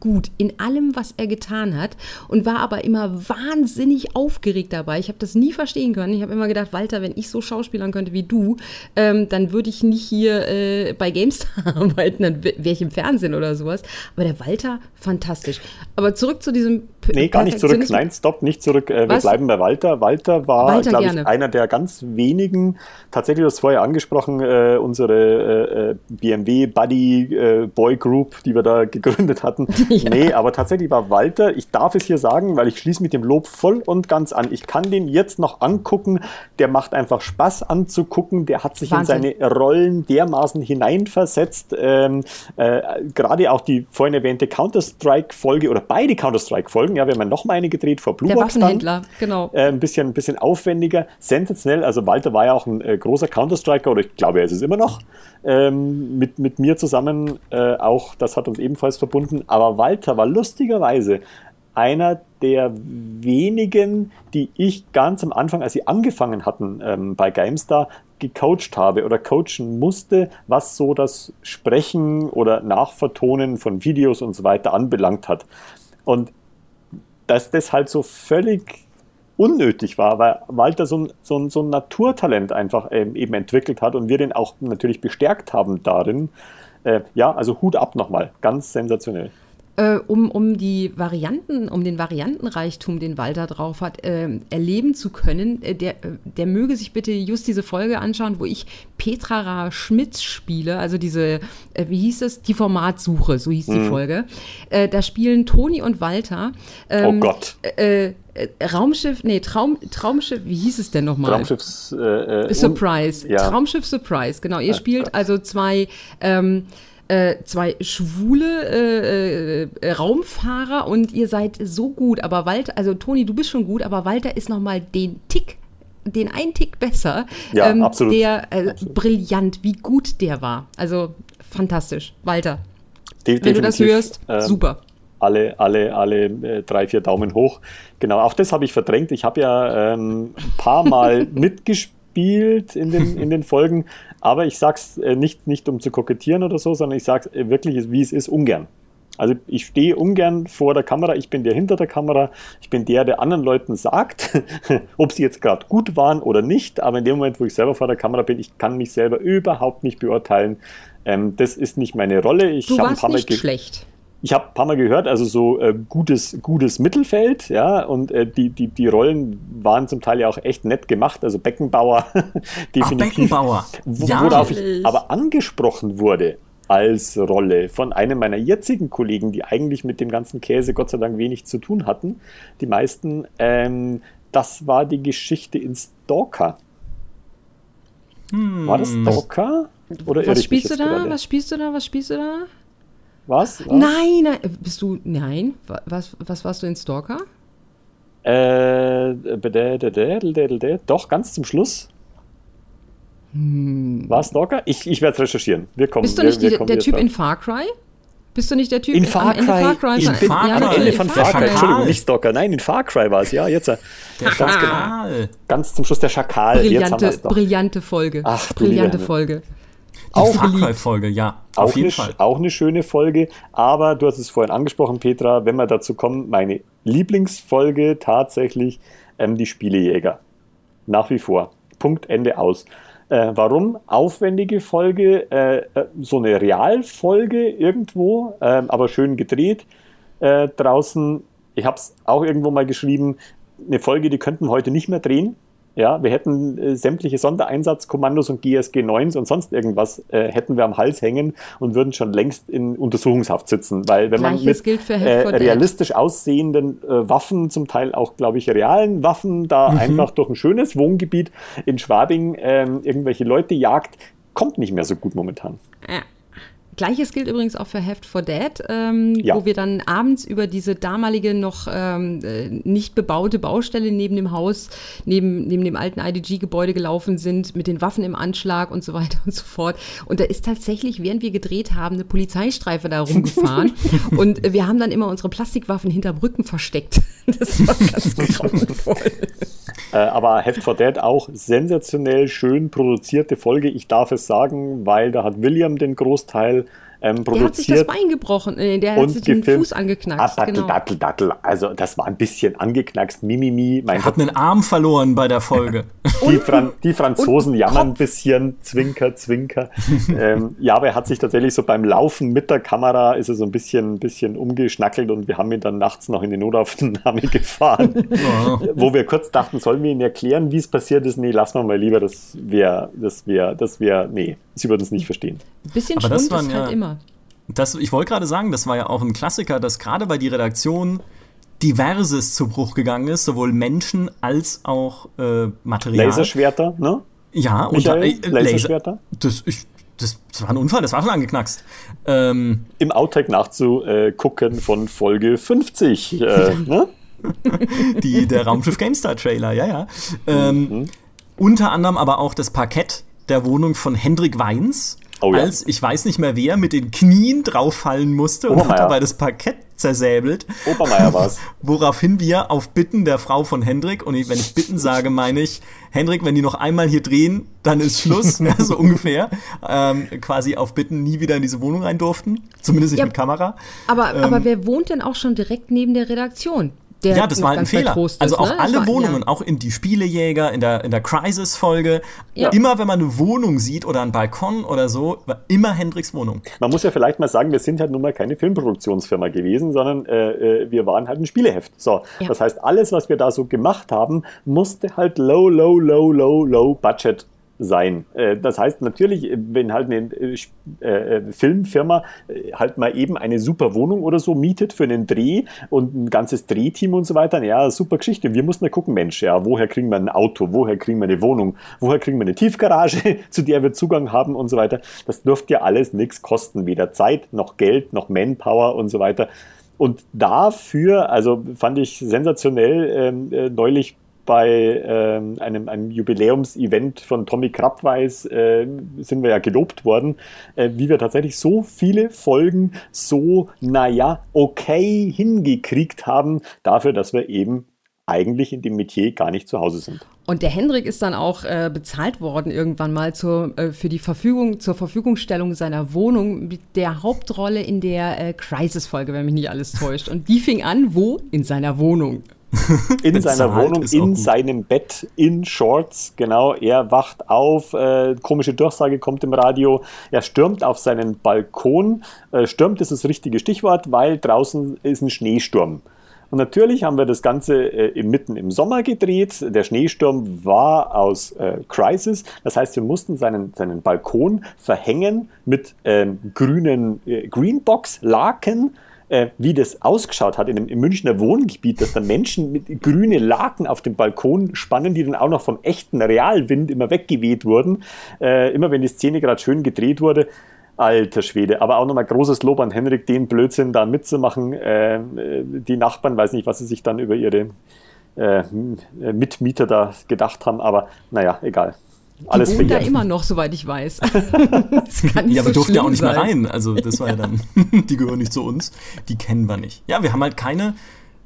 gut in allem, was er getan hat und war aber immer wahnsinnig aufgeregt dabei. Ich habe das nie verstehen können. Ich habe immer gedacht, Walter, wenn ich so schauspielern könnte wie du, ähm, dann würde ich nicht hier äh, bei GameStar arbeiten, dann wäre ich im Fernsehen oder sowas. Aber der Walter, fantastisch. Aber zurück zu diesem Nee, gar nicht zurück. Nein, stopp, nicht zurück. Äh, wir bleiben bei Walter. Walter war, glaube ich, gerne. einer der ganz wenigen, tatsächlich, du hast vorher angesprochen, äh, unsere äh, äh, BMW Buddy äh, Boy Group, die wir da gegründet hatten. Nee, aber tatsächlich war Walter, ich darf es hier sagen, weil ich schließe mit dem Lob voll und ganz an. Ich kann den jetzt noch angucken. Der macht einfach Spaß anzugucken. Der hat sich Wahnsinn. in seine Rollen dermaßen hineinversetzt. Ähm, äh, Gerade auch die vorhin erwähnte Counter-Strike-Folge oder beide Counter-Strike-Folgen, ja, wir haben ja noch mal eine gedreht vor Blue Der Box dann. Waffenhändler, genau. Äh, ein bisschen, ein bisschen aufwendiger, sensationell. Also Walter war ja auch ein äh, großer Counter-Striker oder ich glaube, er ist es immer noch. Ähm, mit, mit mir zusammen äh, auch, das hat uns ebenfalls verbunden. Aber Walter war lustigerweise einer der wenigen, die ich ganz am Anfang, als sie angefangen hatten ähm, bei GameStar, gecoacht habe oder coachen musste, was so das Sprechen oder Nachvertonen von Videos und so weiter anbelangt hat. Und dass das halt so völlig unnötig war, weil Walter so ein, so ein, so ein Naturtalent einfach ähm, eben entwickelt hat und wir den auch natürlich bestärkt haben darin. Äh, ja, also Hut ab nochmal, ganz sensationell. Äh, um, um die Varianten, um den Variantenreichtum, den Walter drauf hat, äh, erleben zu können, äh, der, äh, der möge sich bitte just diese Folge anschauen, wo ich Petra Ra Schmitz spiele, also diese, äh, wie hieß es, die Formatsuche, so hieß die Folge. Da spielen Toni und Walter. ähm, oh Gott. Raumschiff, nee, Traum, Traumschiff, wie hieß es denn nochmal? Raumschiffs. Äh, Surprise. ja. Traumschiff Surprise, genau. Ihr spielt also zwei, ähm, äh, zwei schwule äh, äh, Raumfahrer und ihr seid so gut. Aber Walter, also Toni, du bist schon gut, aber Walter ist nochmal den Tick, den einen Tick besser. Ja, absolut. Der, äh, Absolut. brillant, wie gut der war. Also fantastisch. Walter, De- wenn du das hörst, ähm, super. alle, alle, alle äh, drei, vier Daumen hoch. Genau, auch das habe ich verdrängt. Ich habe ja ähm, ein paar Mal mitgespielt in den, in den Folgen, aber ich sage es äh, nicht, nicht um zu kokettieren oder so, sondern ich sage es wirklich, wie es ist, ungern. Also ich stehe ungern vor der Kamera, ich bin der hinter der Kamera, ich bin der, der anderen Leuten sagt, ob sie jetzt gerade gut waren oder nicht, aber in dem Moment, wo ich selber vor der Kamera bin, ich kann mich selber überhaupt nicht beurteilen. Ähm, das ist nicht meine Rolle. Ich du warst nicht schlecht. Ich habe ein paar Mal gehört, also so äh, gutes, gutes Mittelfeld, ja, und äh, die, die, die Rollen waren zum Teil ja auch echt nett gemacht, also Beckenbauer definitiv. Ach, Beckenbauer. Ja, worauf ich aber angesprochen wurde, als Rolle von einem meiner jetzigen Kollegen, die eigentlich mit dem ganzen Käse Gott sei Dank wenig zu tun hatten. Die meisten, ähm, das war die Geschichte in Stalker. Hm. War das Stalker? Oder was spielst du da? Gerade? Was spielst du da? Was spielst du da? Was? was? Nein, nein, bist du, nein, was, was warst du in Stalker? Äh, doch, ganz zum Schluss. Hm. War es Stalker? Ich, ich werde es recherchieren. Wir kommen, Bist du nicht wir, wir die, der Typ drauf. in Far Cry? Bist du nicht der Typ in Far Cry? Far Cry? Ich bin ja, am Ende von Far Cry. Entschuldigung, nicht Stalker. Nein, in Far Cry war es. Ja, jetzt. Äh, der ganz, Schakal. Genau, ganz zum Schluss der Schakal. Brillante, brillante Folge. Ach, brillante Folge. Auch Far Cry-Folge, ja. Auf jeden eine, Fall. Auch eine schöne Folge. Aber du hast es vorhin angesprochen, Petra, wenn wir dazu kommen, meine Lieblingsfolge tatsächlich ähm, die Spielejäger. Nach wie vor. Punkt, Ende aus. Äh, warum? Aufwendige Folge, äh, äh, so eine Realfolge irgendwo, äh, aber schön gedreht äh, draußen. Ich habe es auch irgendwo mal geschrieben, eine Folge, die könnten wir heute nicht mehr drehen. Ja, wir hätten äh, sämtliche Sondereinsatzkommandos und GSG 9 und sonst irgendwas äh, hätten wir am Hals hängen und würden schon längst in Untersuchungshaft sitzen. Weil wenn Gleiches man mit äh, realistisch aussehenden äh, Waffen, zum Teil auch, glaube ich, realen Waffen, da mhm. einfach durch ein schönes Wohngebiet in Schwabing ähm, irgendwelche Leute jagt, kommt nicht mehr so gut momentan. Ja. Gleiches gilt übrigens auch für Heft for Dead, ähm, ja. wo wir dann abends über diese damalige noch ähm, äh, nicht bebaute Baustelle neben dem Haus, neben, neben dem alten IDG-Gebäude gelaufen sind, mit den Waffen im Anschlag und so weiter und so fort. Und da ist tatsächlich, während wir gedreht haben, eine Polizeistreife da rumgefahren. und wir haben dann immer unsere Plastikwaffen hinter Brücken versteckt. das war ganz grauenvoll. Äh, aber Heft for Dead auch sensationell schön produzierte Folge. Ich darf es sagen, weil da hat William den Großteil ähm, produziert. Der hat sich das Bein gebrochen, äh, der hat sich den Fuß angeknackst. Ah, Dattel, genau. Dattel, Dattel. Also das war ein bisschen angeknackst, Mimimi. Mein er hat einen Arm verloren bei der Folge. die, Fran die, Franzosen jammern ein bisschen, Zwinker, Zwinker. ähm, ja, aber er hat sich tatsächlich so beim Laufen mit der Kamera ist er so ein bisschen, bisschen umgeschnackelt und wir haben ihn dann nachts noch in die Notaufnahme gefahren. Wo wir kurz dachten, sollen wir ihn erklären, wie es passiert ist? Nee, lassen wir mal lieber, das wäre, das wäre, das wäre, nee, sie würden es nicht verstehen. Ein bisschen aber Schwund ist halt immer. Das, ich wollte gerade sagen, das war ja auch ein Klassiker, dass gerade bei die Redaktion Diverses zu Bruch gegangen ist, sowohl Menschen als auch äh, Material. Laserschwerter, ne? Ja, und äh, Laserschwerter. Das, ich, das, das, war ein Unfall, das war schon angeknackst. Ähm, Im Outtake nachzugucken von Folge 50, äh, ne? Die, der Raumschiff GameStar Trailer, ja, ja. Ähm, mhm. Unter anderem aber auch das Parkett der Wohnung von Hendrik Weins Oh, ja. Als ich weiß nicht mehr wer mit den Knien drauffallen musste und hat dabei das Parkett zersäbelt. Obermeier war's. Woraufhin wir auf Bitten der Frau von Hendrik, und wenn ich Bitten sage, meine ich, Hendrik, wenn die noch einmal hier drehen, dann ist Schluss, ja, so ungefähr. Ähm, quasi auf Bitten nie wieder in diese Wohnung rein durften. Zumindest nicht ja, mit Kamera. Aber, ähm, aber wer wohnt denn auch schon direkt neben der Redaktion? Der ja, das war halt ein Fehler. Ist, also auch ne? alle war, Wohnungen, ja. auch in die Spielejäger, in der, in der Crisis-Folge. Ja. Immer wenn man eine Wohnung sieht oder einen Balkon oder so, war immer Hendricks Wohnung. Man muss ja vielleicht mal sagen, wir sind halt nun mal keine Filmproduktionsfirma gewesen, sondern äh, äh wir waren halt ein Spieleheft. So, ja. das heißt, alles, was wir da so gemacht haben, musste halt low, low, low, low, low budget sein. Äh, das heißt natürlich, wenn halt eine äh, äh, Filmfirma halt mal eben eine super Wohnung oder so mietet für einen Dreh und ein ganzes Drehteam und so weiter, ja, super Geschichte. Wir mussten ja gucken, Mensch, ja, woher kriegen wir ein Auto, woher kriegen wir eine Wohnung, woher kriegen wir eine Tiefgarage, zu der wir Zugang haben und so weiter. Das dürfte ja alles nichts kosten, weder Zeit noch Geld noch Manpower und so weiter. Und dafür, also fand ich sensationell, ähm, äh, neulich bei ähm, einem, einem Jubiläumsevent von Tommy Krabweis äh, sind wir ja gelobt worden, äh, wie wir tatsächlich so viele Folgen so, naja, okay hingekriegt haben, dafür, dass wir eben eigentlich in dem Metier gar nicht zu Hause sind. Und der Hendrik ist dann auch äh, bezahlt worden irgendwann mal zur, äh, für die Verfügung, zur Verfügungstellung seiner Wohnung mit der Hauptrolle in der äh, Crisis-Folge, wenn mich nicht alles täuscht. Und die fing an, wo? In seiner Wohnung. In seiner Wohnung, in seinem Bett, in Shorts, genau. Er wacht auf, äh, komische Durchsage kommt im Radio. Er stürmt auf seinen Balkon. Äh, stürmt ist das richtige Stichwort, weil draußen ist ein Schneesturm. Und natürlich haben wir das Ganze äh, mitten im Sommer gedreht. Der Schneesturm war aus äh, Crisis. Das heißt, wir mussten seinen, seinen Balkon verhängen mit ähm, grünen äh, Greenbox-Laken. Äh, wie das ausgeschaut hat in im Münchner Wohngebiet, dass da Menschen mit grüne Laken auf dem Balkon spannen, die dann auch noch vom echten Realwind immer weggeweht wurden. Äh, immer wenn die Szene gerade schön gedreht wurde, Alter Schwede. Aber auch nochmal großes Lob an Henrik, den Blödsinn da mitzumachen. Äh, die Nachbarn, weiß nicht, was sie sich dann über ihre äh, Mitmieter da gedacht haben, aber naja, egal. Alles die wohnen da immer noch, soweit ich weiß. ja, aber so durften ja auch nicht sein. mehr rein. Also das war ja, ja dann, die gehören nicht zu uns. Die kennen wir nicht. Ja, wir haben halt keine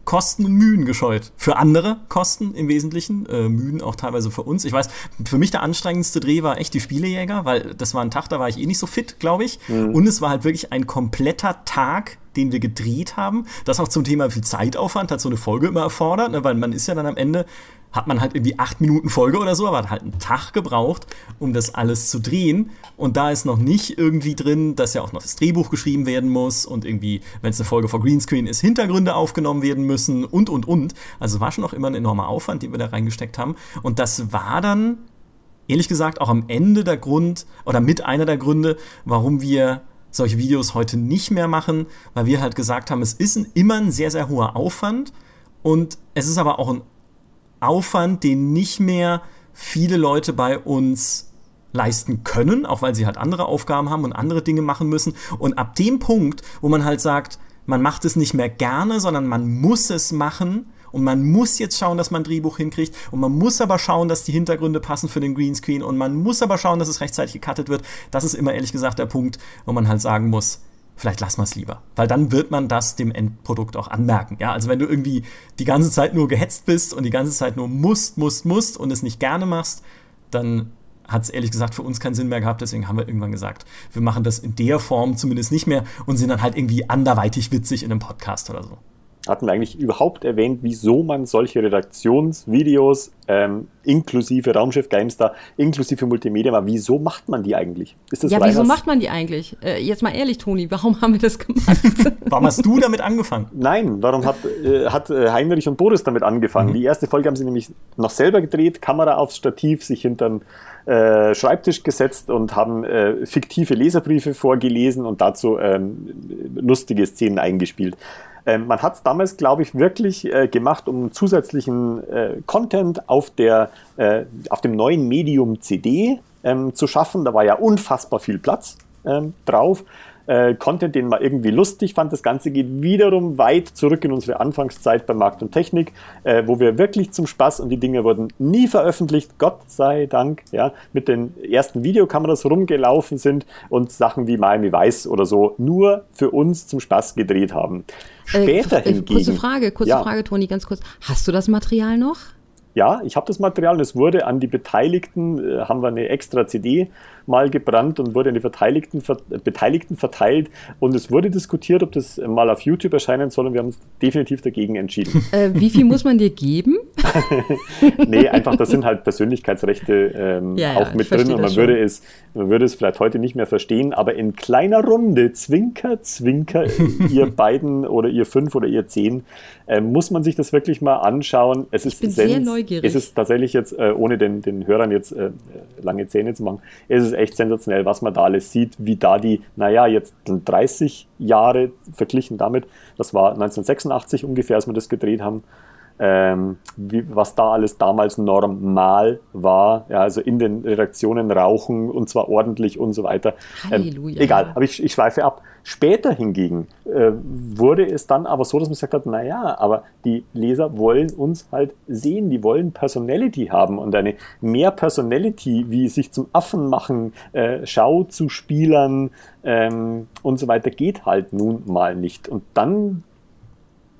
Kosten und Mühen gescheut. Für andere Kosten im Wesentlichen, äh, Mühen auch teilweise für uns. Ich weiß, für mich der anstrengendste Dreh war echt die Spielejäger, weil das war ein Tag, da war ich eh nicht so fit, glaube ich. Mhm. Und es war halt wirklich ein kompletter Tag, den wir gedreht haben. Das auch zum Thema viel Zeitaufwand hat so eine Folge immer erfordert, ne? weil man ist ja dann am Ende hat man halt irgendwie acht Minuten Folge oder so, aber hat halt einen Tag gebraucht, um das alles zu drehen. Und da ist noch nicht irgendwie drin, dass ja auch noch das Drehbuch geschrieben werden muss und irgendwie, wenn es eine Folge vor Greenscreen ist, Hintergründe aufgenommen werden müssen und, und, und. Also war schon auch immer ein enormer Aufwand, den wir da reingesteckt haben. Und das war dann, ehrlich gesagt, auch am Ende der Grund oder mit einer der Gründe, warum wir solche Videos heute nicht mehr machen, weil wir halt gesagt haben, es ist ein, immer ein sehr, sehr hoher Aufwand und es ist aber auch ein Aufwand, den nicht mehr viele Leute bei uns leisten können, auch weil sie halt andere Aufgaben haben und andere Dinge machen müssen. Und ab dem Punkt, wo man halt sagt, man macht es nicht mehr gerne, sondern man muss es machen und man muss jetzt schauen, dass man ein Drehbuch hinkriegt und man muss aber schauen, dass die Hintergründe passen für den Greenscreen und man muss aber schauen, dass es rechtzeitig gecuttet wird. Das ist immer ehrlich gesagt der Punkt, wo man halt sagen muss, vielleicht lassen wir es lieber. Weil dann wird man das dem Endprodukt auch anmerken. Ja, also wenn du irgendwie die ganze Zeit nur gehetzt bist und die ganze Zeit nur musst, musst, musst und es nicht gerne machst, dann hat es ehrlich gesagt für uns keinen Sinn mehr gehabt. Deswegen haben wir irgendwann gesagt, wir machen das in der Form zumindest nicht mehr und sind dann halt irgendwie anderweitig witzig in einem Podcast oder so hatten wir eigentlich überhaupt erwähnt, wieso man solche Redaktionsvideos ähm, inklusive Raumschiff GameStar, inklusive Multimedia, mal, wieso macht man die eigentlich? Ist das ja, wieso macht man die eigentlich? Äh, jetzt mal ehrlich, Toni, warum haben wir das gemacht? warum hast du damit angefangen? Nein, warum hat, äh, hat äh, Heinrich und Boris damit angefangen? Mhm. Die erste Folge haben sie nämlich noch selber gedreht, Kamera aufs Stativ, sich hinterm äh, Schreibtisch gesetzt und haben äh, fiktive Leserbriefe vorgelesen und dazu ähm, lustige Szenen eingespielt. Ähm, man hat es damals, glaube ich, wirklich äh, gemacht, um zusätzlichen äh, Content auf, der, äh, auf dem neuen Medium CD ähm, zu schaffen. Da war ja unfassbar viel Platz ähm, drauf äh, Content, den man irgendwie lustig fand. Das Ganze geht wiederum weit zurück in unsere Anfangszeit bei Markt und Technik, äh, wo wir wirklich zum Spaß und die Dinge wurden nie veröffentlicht, Gott sei Dank, ja, mit den ersten Videokameras rumgelaufen sind und Sachen wie Miami Vice oder so nur für uns zum Spaß gedreht haben. Äh, Später äh, hingegen. Kurze Frage, kurze ja. Frage, Toni, ganz kurz. Hast du das Material noch? Ja, ich habe das Material und es wurde an die Beteiligten, äh, haben wir eine extra CD mal gebrannt und wurde an die Beteiligten, Beteiligten verteilt und es wurde diskutiert, ob das mal auf YouTube erscheinen soll und wir haben uns definitiv dagegen entschieden. Äh, wie viel muss man dir geben? nee, einfach, da sind halt Persönlichkeitsrechte ähm, ja, auch mit drin und man würde, es, man würde es vielleicht heute nicht mehr verstehen, aber in kleiner Runde, Zwinker, Zwinker, ihr beiden oder ihr fünf oder ihr zehn, äh, muss man sich das wirklich mal anschauen. Es ich ist bin sehr neugierig. Es ist tatsächlich jetzt, äh, ohne den, den Hörern jetzt äh, lange Zähne zu machen, es ist echt sensationell, was man da alles sieht, wie da die, naja, jetzt 30 Jahre verglichen damit, das war 1986 ungefähr, als wir das gedreht haben, ähm, wie, was da alles damals normal war. Ja, also in den Redaktionen rauchen und zwar ordentlich und so weiter. Ähm, Halleluja. egal, aber ich, ich schweife ab. Später hingegen äh, wurde es dann aber so, dass man gesagt hat, naja, aber die Leser wollen uns halt sehen, die wollen Personality haben und eine mehr Personality, wie sich zum Affen machen, äh, Schau zu Spielern ähm, und so weiter, geht halt nun mal nicht. Und dann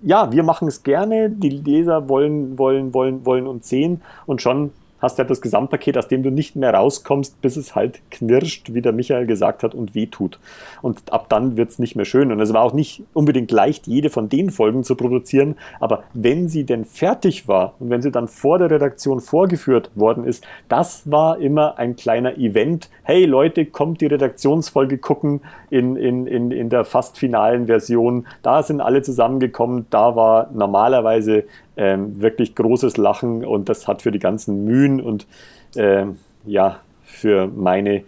ja, wir machen es gerne, die Leser wollen, wollen, wollen, wollen uns sehen. Und schon hast du ja das Gesamtpaket, aus dem du nicht mehr rauskommst, bis es halt knirscht, wie der Michael gesagt hat, und wehtut. Und ab dann wird es nicht mehr schön. Und es war auch nicht unbedingt leicht, jede von den Folgen zu produzieren, aber wenn sie denn fertig war und wenn sie dann vor der Redaktion vorgeführt worden ist, das war immer ein kleiner Event. Hey Leute, kommt die Redaktionsfolge gucken in, in, in, in der fast finalen Version. Da sind alle zusammengekommen. Da war normalerweise ähm, wirklich großes Lachen und das hat für die ganzen Mühen und ähm, ja, für meine,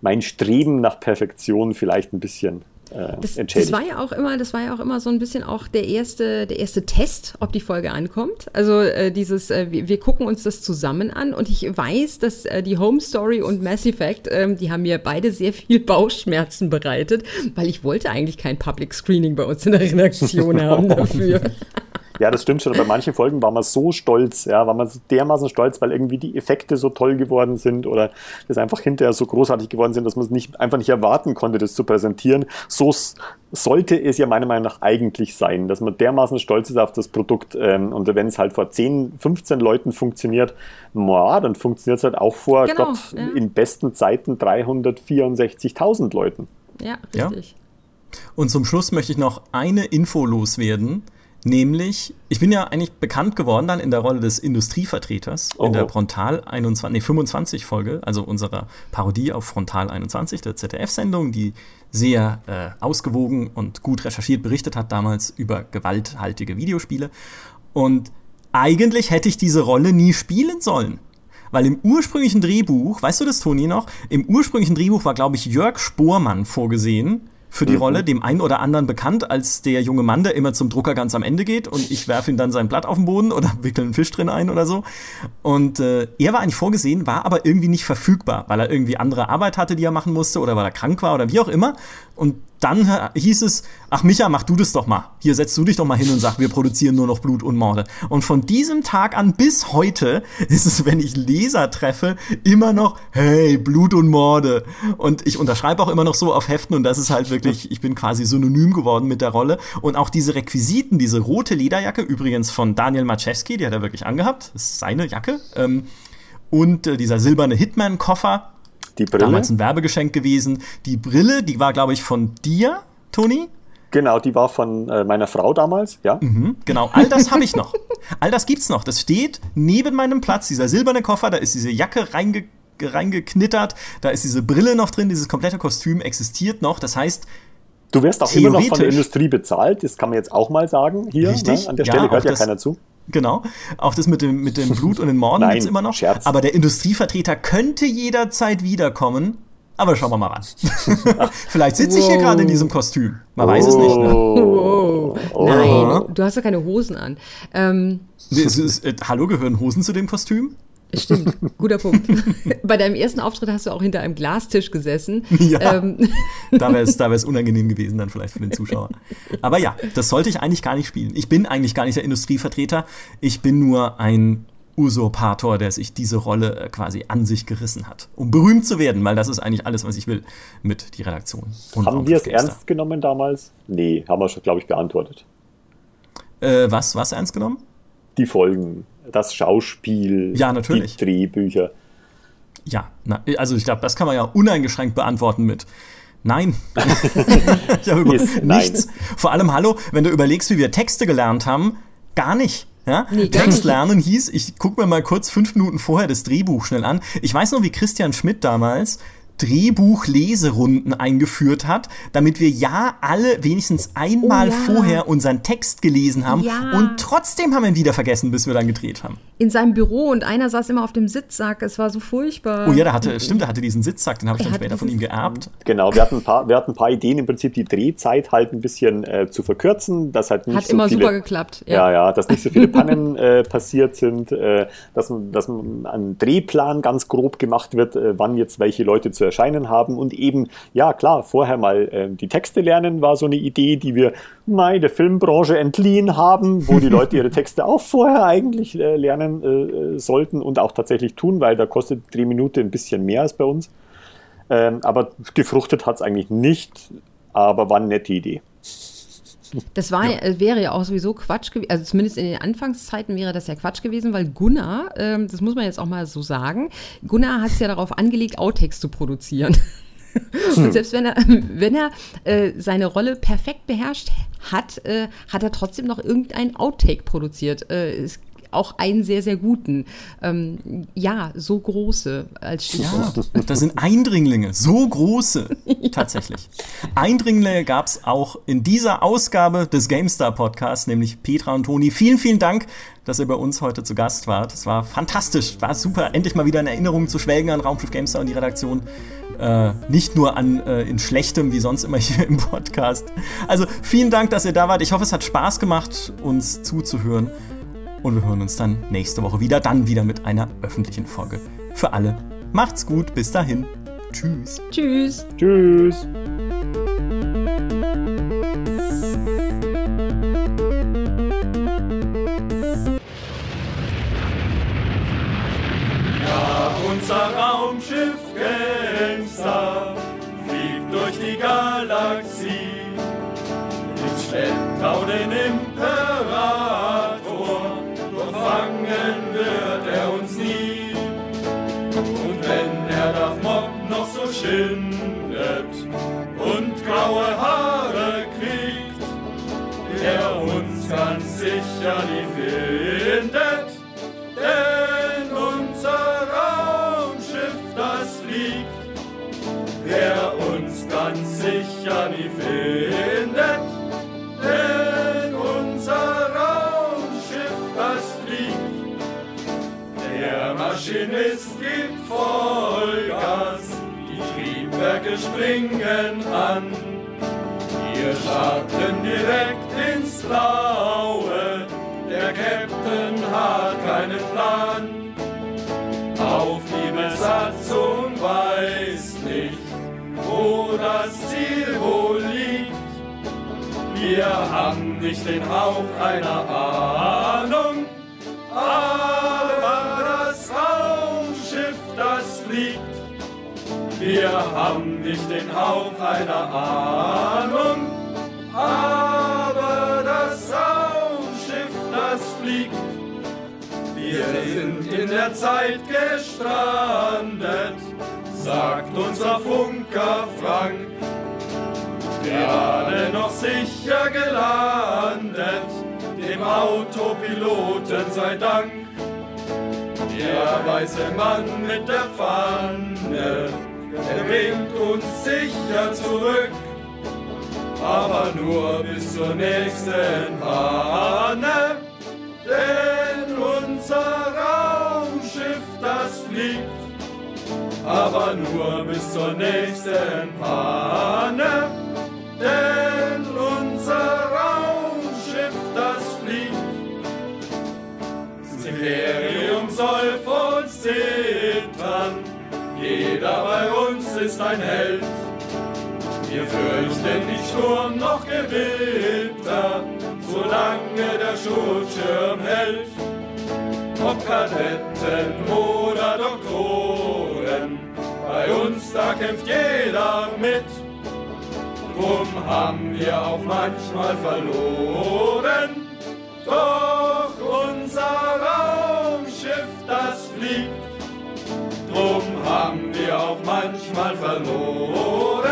mein Streben nach Perfektion vielleicht ein bisschen äh, Das, entschädigt. das war ja auch immer, das war ja auch immer so ein bisschen auch der erste, der erste Test, ob die Folge ankommt. Also äh, dieses, äh, wir, wir gucken uns das zusammen an und ich weiß, dass äh, die Home Story und Mass Effect, ähm, die haben mir beide sehr viel Bauchschmerzen bereitet, weil ich wollte eigentlich kein Public Screening bei uns in der Redaktion haben dafür. Ja, das stimmt schon. Bei manchen Folgen war man so stolz, ja, war man so dermaßen stolz, weil irgendwie die Effekte so toll geworden sind oder das einfach hinterher so großartig geworden sind, dass man es nicht, einfach nicht erwarten konnte, das zu präsentieren. So sollte es ja meiner Meinung nach eigentlich sein, dass man dermaßen stolz ist auf das Produkt und wenn es halt vor 10, 15 Leuten funktioniert, na, dann funktioniert es halt auch vor Genau, Gott ja. in besten Zeiten 364.000 Leuten. Ja, Ja. richtig. Und zum Schluss möchte ich noch eine Info loswerden. Nämlich, ich bin ja eigentlich bekannt geworden dann in der Rolle des Industrievertreters Oh, in der oh. Frontal 21, nee, 25 Folge, also unserer Parodie auf Frontal 21, der ZDF-Sendung, die sehr äh, ausgewogen und gut recherchiert berichtet hat damals über gewalthaltige Videospiele. Und eigentlich hätte ich diese Rolle nie spielen sollen. Weil im ursprünglichen Drehbuch, weißt du das, Toni, noch? Im ursprünglichen Drehbuch war, glaube ich, Jörg Spohrmann vorgesehen für die Rolle, dem einen oder anderen bekannt als der junge Mann, der immer zum Drucker ganz am Ende geht und ich werfe ihm dann sein Blatt auf den Boden oder wickle einen Fisch drin ein oder so. Und äh, er war eigentlich vorgesehen, war aber irgendwie nicht verfügbar, weil er irgendwie andere Arbeit hatte, die er machen musste oder weil er krank war oder wie auch immer. Und dann hieß es, ach Micha, mach du das doch mal. Hier setzt du dich doch mal hin und sag, wir produzieren nur noch Blut und Morde. Und von diesem Tag an bis heute ist es, wenn ich Leser treffe, immer noch, hey, Blut und Morde. Und ich unterschreibe auch immer noch so auf Heften und das ist halt wirklich, ich bin quasi synonym geworden mit der Rolle. Und auch diese Requisiten, diese rote Lederjacke, übrigens von Daniel Maczewski, die hat er wirklich angehabt, das ist seine Jacke. Ähm, und äh, dieser silberne Hitman-Koffer, Die Brille, damals ein Werbegeschenk gewesen. Die Brille, die war, glaube ich, von dir, Toni. genau, die war von äh, meiner Frau damals, ja. Mhm, genau, all das habe ich noch. All das gibt's noch. Das steht neben meinem Platz, dieser silberne Koffer, da ist diese Jacke reinge reingeknittert, da ist diese Brille noch drin, dieses komplette Kostüm existiert noch. Das heißt, Du wirst auch immer noch von der. Industrie bezahlt, das kann man jetzt auch mal sagen hier. Richtig. Ne? An der Ja, Stelle auch hört ja keiner zu. Genau. Auch das mit dem, mit dem Blut und den Morden Nein, gibt's immer noch. Scherz. Aber der Industrievertreter könnte jederzeit wiederkommen. Aber schauen wir mal ran. Vielleicht sitze ich hier gerade in diesem Kostüm. Man weiß es nicht. Ne? Oh. Oh, nein, du hast ja keine Hosen an. Ähm, Nee, es ist, äh, hallo, gehören Hosen zu dem Kostüm? Stimmt, guter Punkt. Bei deinem ersten Auftritt hast du auch hinter einem Glastisch gesessen. Ja. Ähm, Da wäre es da wär's unangenehm gewesen dann vielleicht für den Zuschauer. Aber ja, das sollte ich eigentlich gar nicht spielen. Ich bin eigentlich gar nicht der Industrievertreter. Ich bin nur ein Usurpator, der sich diese Rolle äh, quasi an sich gerissen hat. Um berühmt zu werden, weil das ist eigentlich alles, was ich will mit die Redaktion. Und Haben wir es ernst genommen damals? Nee, haben wir schon, glaube ich, beantwortet. Äh, was, was ernst genommen? Die Folgen, das Schauspiel, Ja, natürlich. die Drehbücher. Ja, na, also ich glaube, das kann man ja uneingeschränkt beantworten mit Nein. ich habe Yes, nein. nichts. Vor allem, hallo, wenn du überlegst, wie wir Texte gelernt haben, gar nicht. Ja? Nee, Text lernen hieß, ich gucke mir mal kurz fünf Minuten vorher das Drehbuch schnell an. Ich weiß noch, wie Christian Schmidt damals Drehbuch-Leserunden eingeführt hat, damit wir ja alle wenigstens einmal Oh ja. vorher unseren Text gelesen haben Ja. und trotzdem haben wir ihn wieder vergessen, bis wir dann gedreht haben. In seinem Büro und einer saß immer auf dem Sitzsack. Es war so furchtbar. Oh ja, der hatte, stimmt, der hatte diesen Sitzsack, den habe ich Er dann später von ihm geerbt. Genau, wir hatten, ein paar, wir hatten ein paar Ideen, im Prinzip die Drehzeit halt ein bisschen äh, zu verkürzen, dass halt nicht Hat so immer viele, super geklappt. Ja, ja, dass nicht so viele Pannen äh, passiert sind, äh, dass, man- dass man ein Drehplan ganz grob gemacht wird, äh, wann jetzt welche Leute zu erscheinen haben und eben, ja klar, vorher mal äh, die Texte lernen war so eine Idee, die wir mei, der Filmbranche entliehen haben, wo die Leute ihre Texte auch vorher eigentlich äh, lernen äh, sollten und auch tatsächlich tun, weil da kostet die Drehminute ein bisschen mehr als bei uns. Ähm, aber gefruchtet hat es eigentlich nicht, aber war eine nette Idee. Das war, äh, wäre ja auch sowieso Quatsch gewesen, also zumindest in den Anfangszeiten wäre das ja Quatsch gewesen, weil Gunnar, ähm, das muss man jetzt auch mal so sagen, Gunnar hat es ja darauf angelegt, Outtakes zu produzieren. Und selbst wenn er, wenn er äh, seine Rolle perfekt beherrscht hat, äh, hat er trotzdem noch irgendein Outtake produziert. Äh, ist auch einen sehr, sehr guten. Ähm, ja, so große als Ja, Stichwort. das sind Eindringlinge, so große, tatsächlich. Eindringlinge gab es auch in dieser Ausgabe des GameStar Podcasts, nämlich Petra und Toni. Vielen, vielen Dank, dass ihr bei uns heute zu Gast wart. Es war fantastisch, war super, endlich mal wieder in Erinnerung zu schwelgen an Raumschiff GameStar und die Redaktion. Äh, nicht nur an äh, in schlechtem wie sonst immer hier im Podcast. Also vielen Dank, dass ihr da wart. Ich hoffe, es hat Spaß gemacht, uns zuzuhören. Und wir hören uns dann nächste Woche wieder, dann wieder mit einer öffentlichen Folge. Für alle. Macht's gut, bis dahin. Tschüss. Tschüss. Tschüss! Ja, unser Raumschiff Gamestar fliegt durch die Galaxie. Ins Schlepptau den Imperator, schindet und graue Haare kriegt, er uns ganz sicher nie findet. Denn unser Raumschiff, das fliegt, der uns ganz sicher nie findet. Denn unser Raumschiff, das fliegt, der Maschinist gibt die Triebwerke springen an. Wir starten direkt ins Blaue, der Captain hat keinen Plan. Auch die Besatzung weiß nicht, wo das Ziel wohl liegt. Wir haben nicht den Hauch einer Ahnung, aber das Raumschiff, das fliegt. Wir haben nicht den Hauch einer Ahnung, aber das Raumschiff, das fliegt. Wir sind in der Zeit gestrandet, sagt unser Funker Frank. Gerade noch sicher gelandet, dem Autopiloten sei Dank. Der weiße Mann mit der Pfanne, er bringt uns sicher zurück. Aber nur bis zur nächsten Panne, denn unser Raumschiff, das fliegt. Aber nur bis zur nächsten Panne, denn unser Raumschiff, das fliegt. Das Imperium soll jeder bei uns ist ein Held. Wir fürchten nicht Sturm noch Gewitter, solange der Schutzschirm hält. Ob Kadetten oder Doktoren, bei uns da kämpft jeder mit. Drum haben wir auch manchmal verloren. Doch unser Raumschiff, das fliegt. Drum haben wir auch manchmal verloren.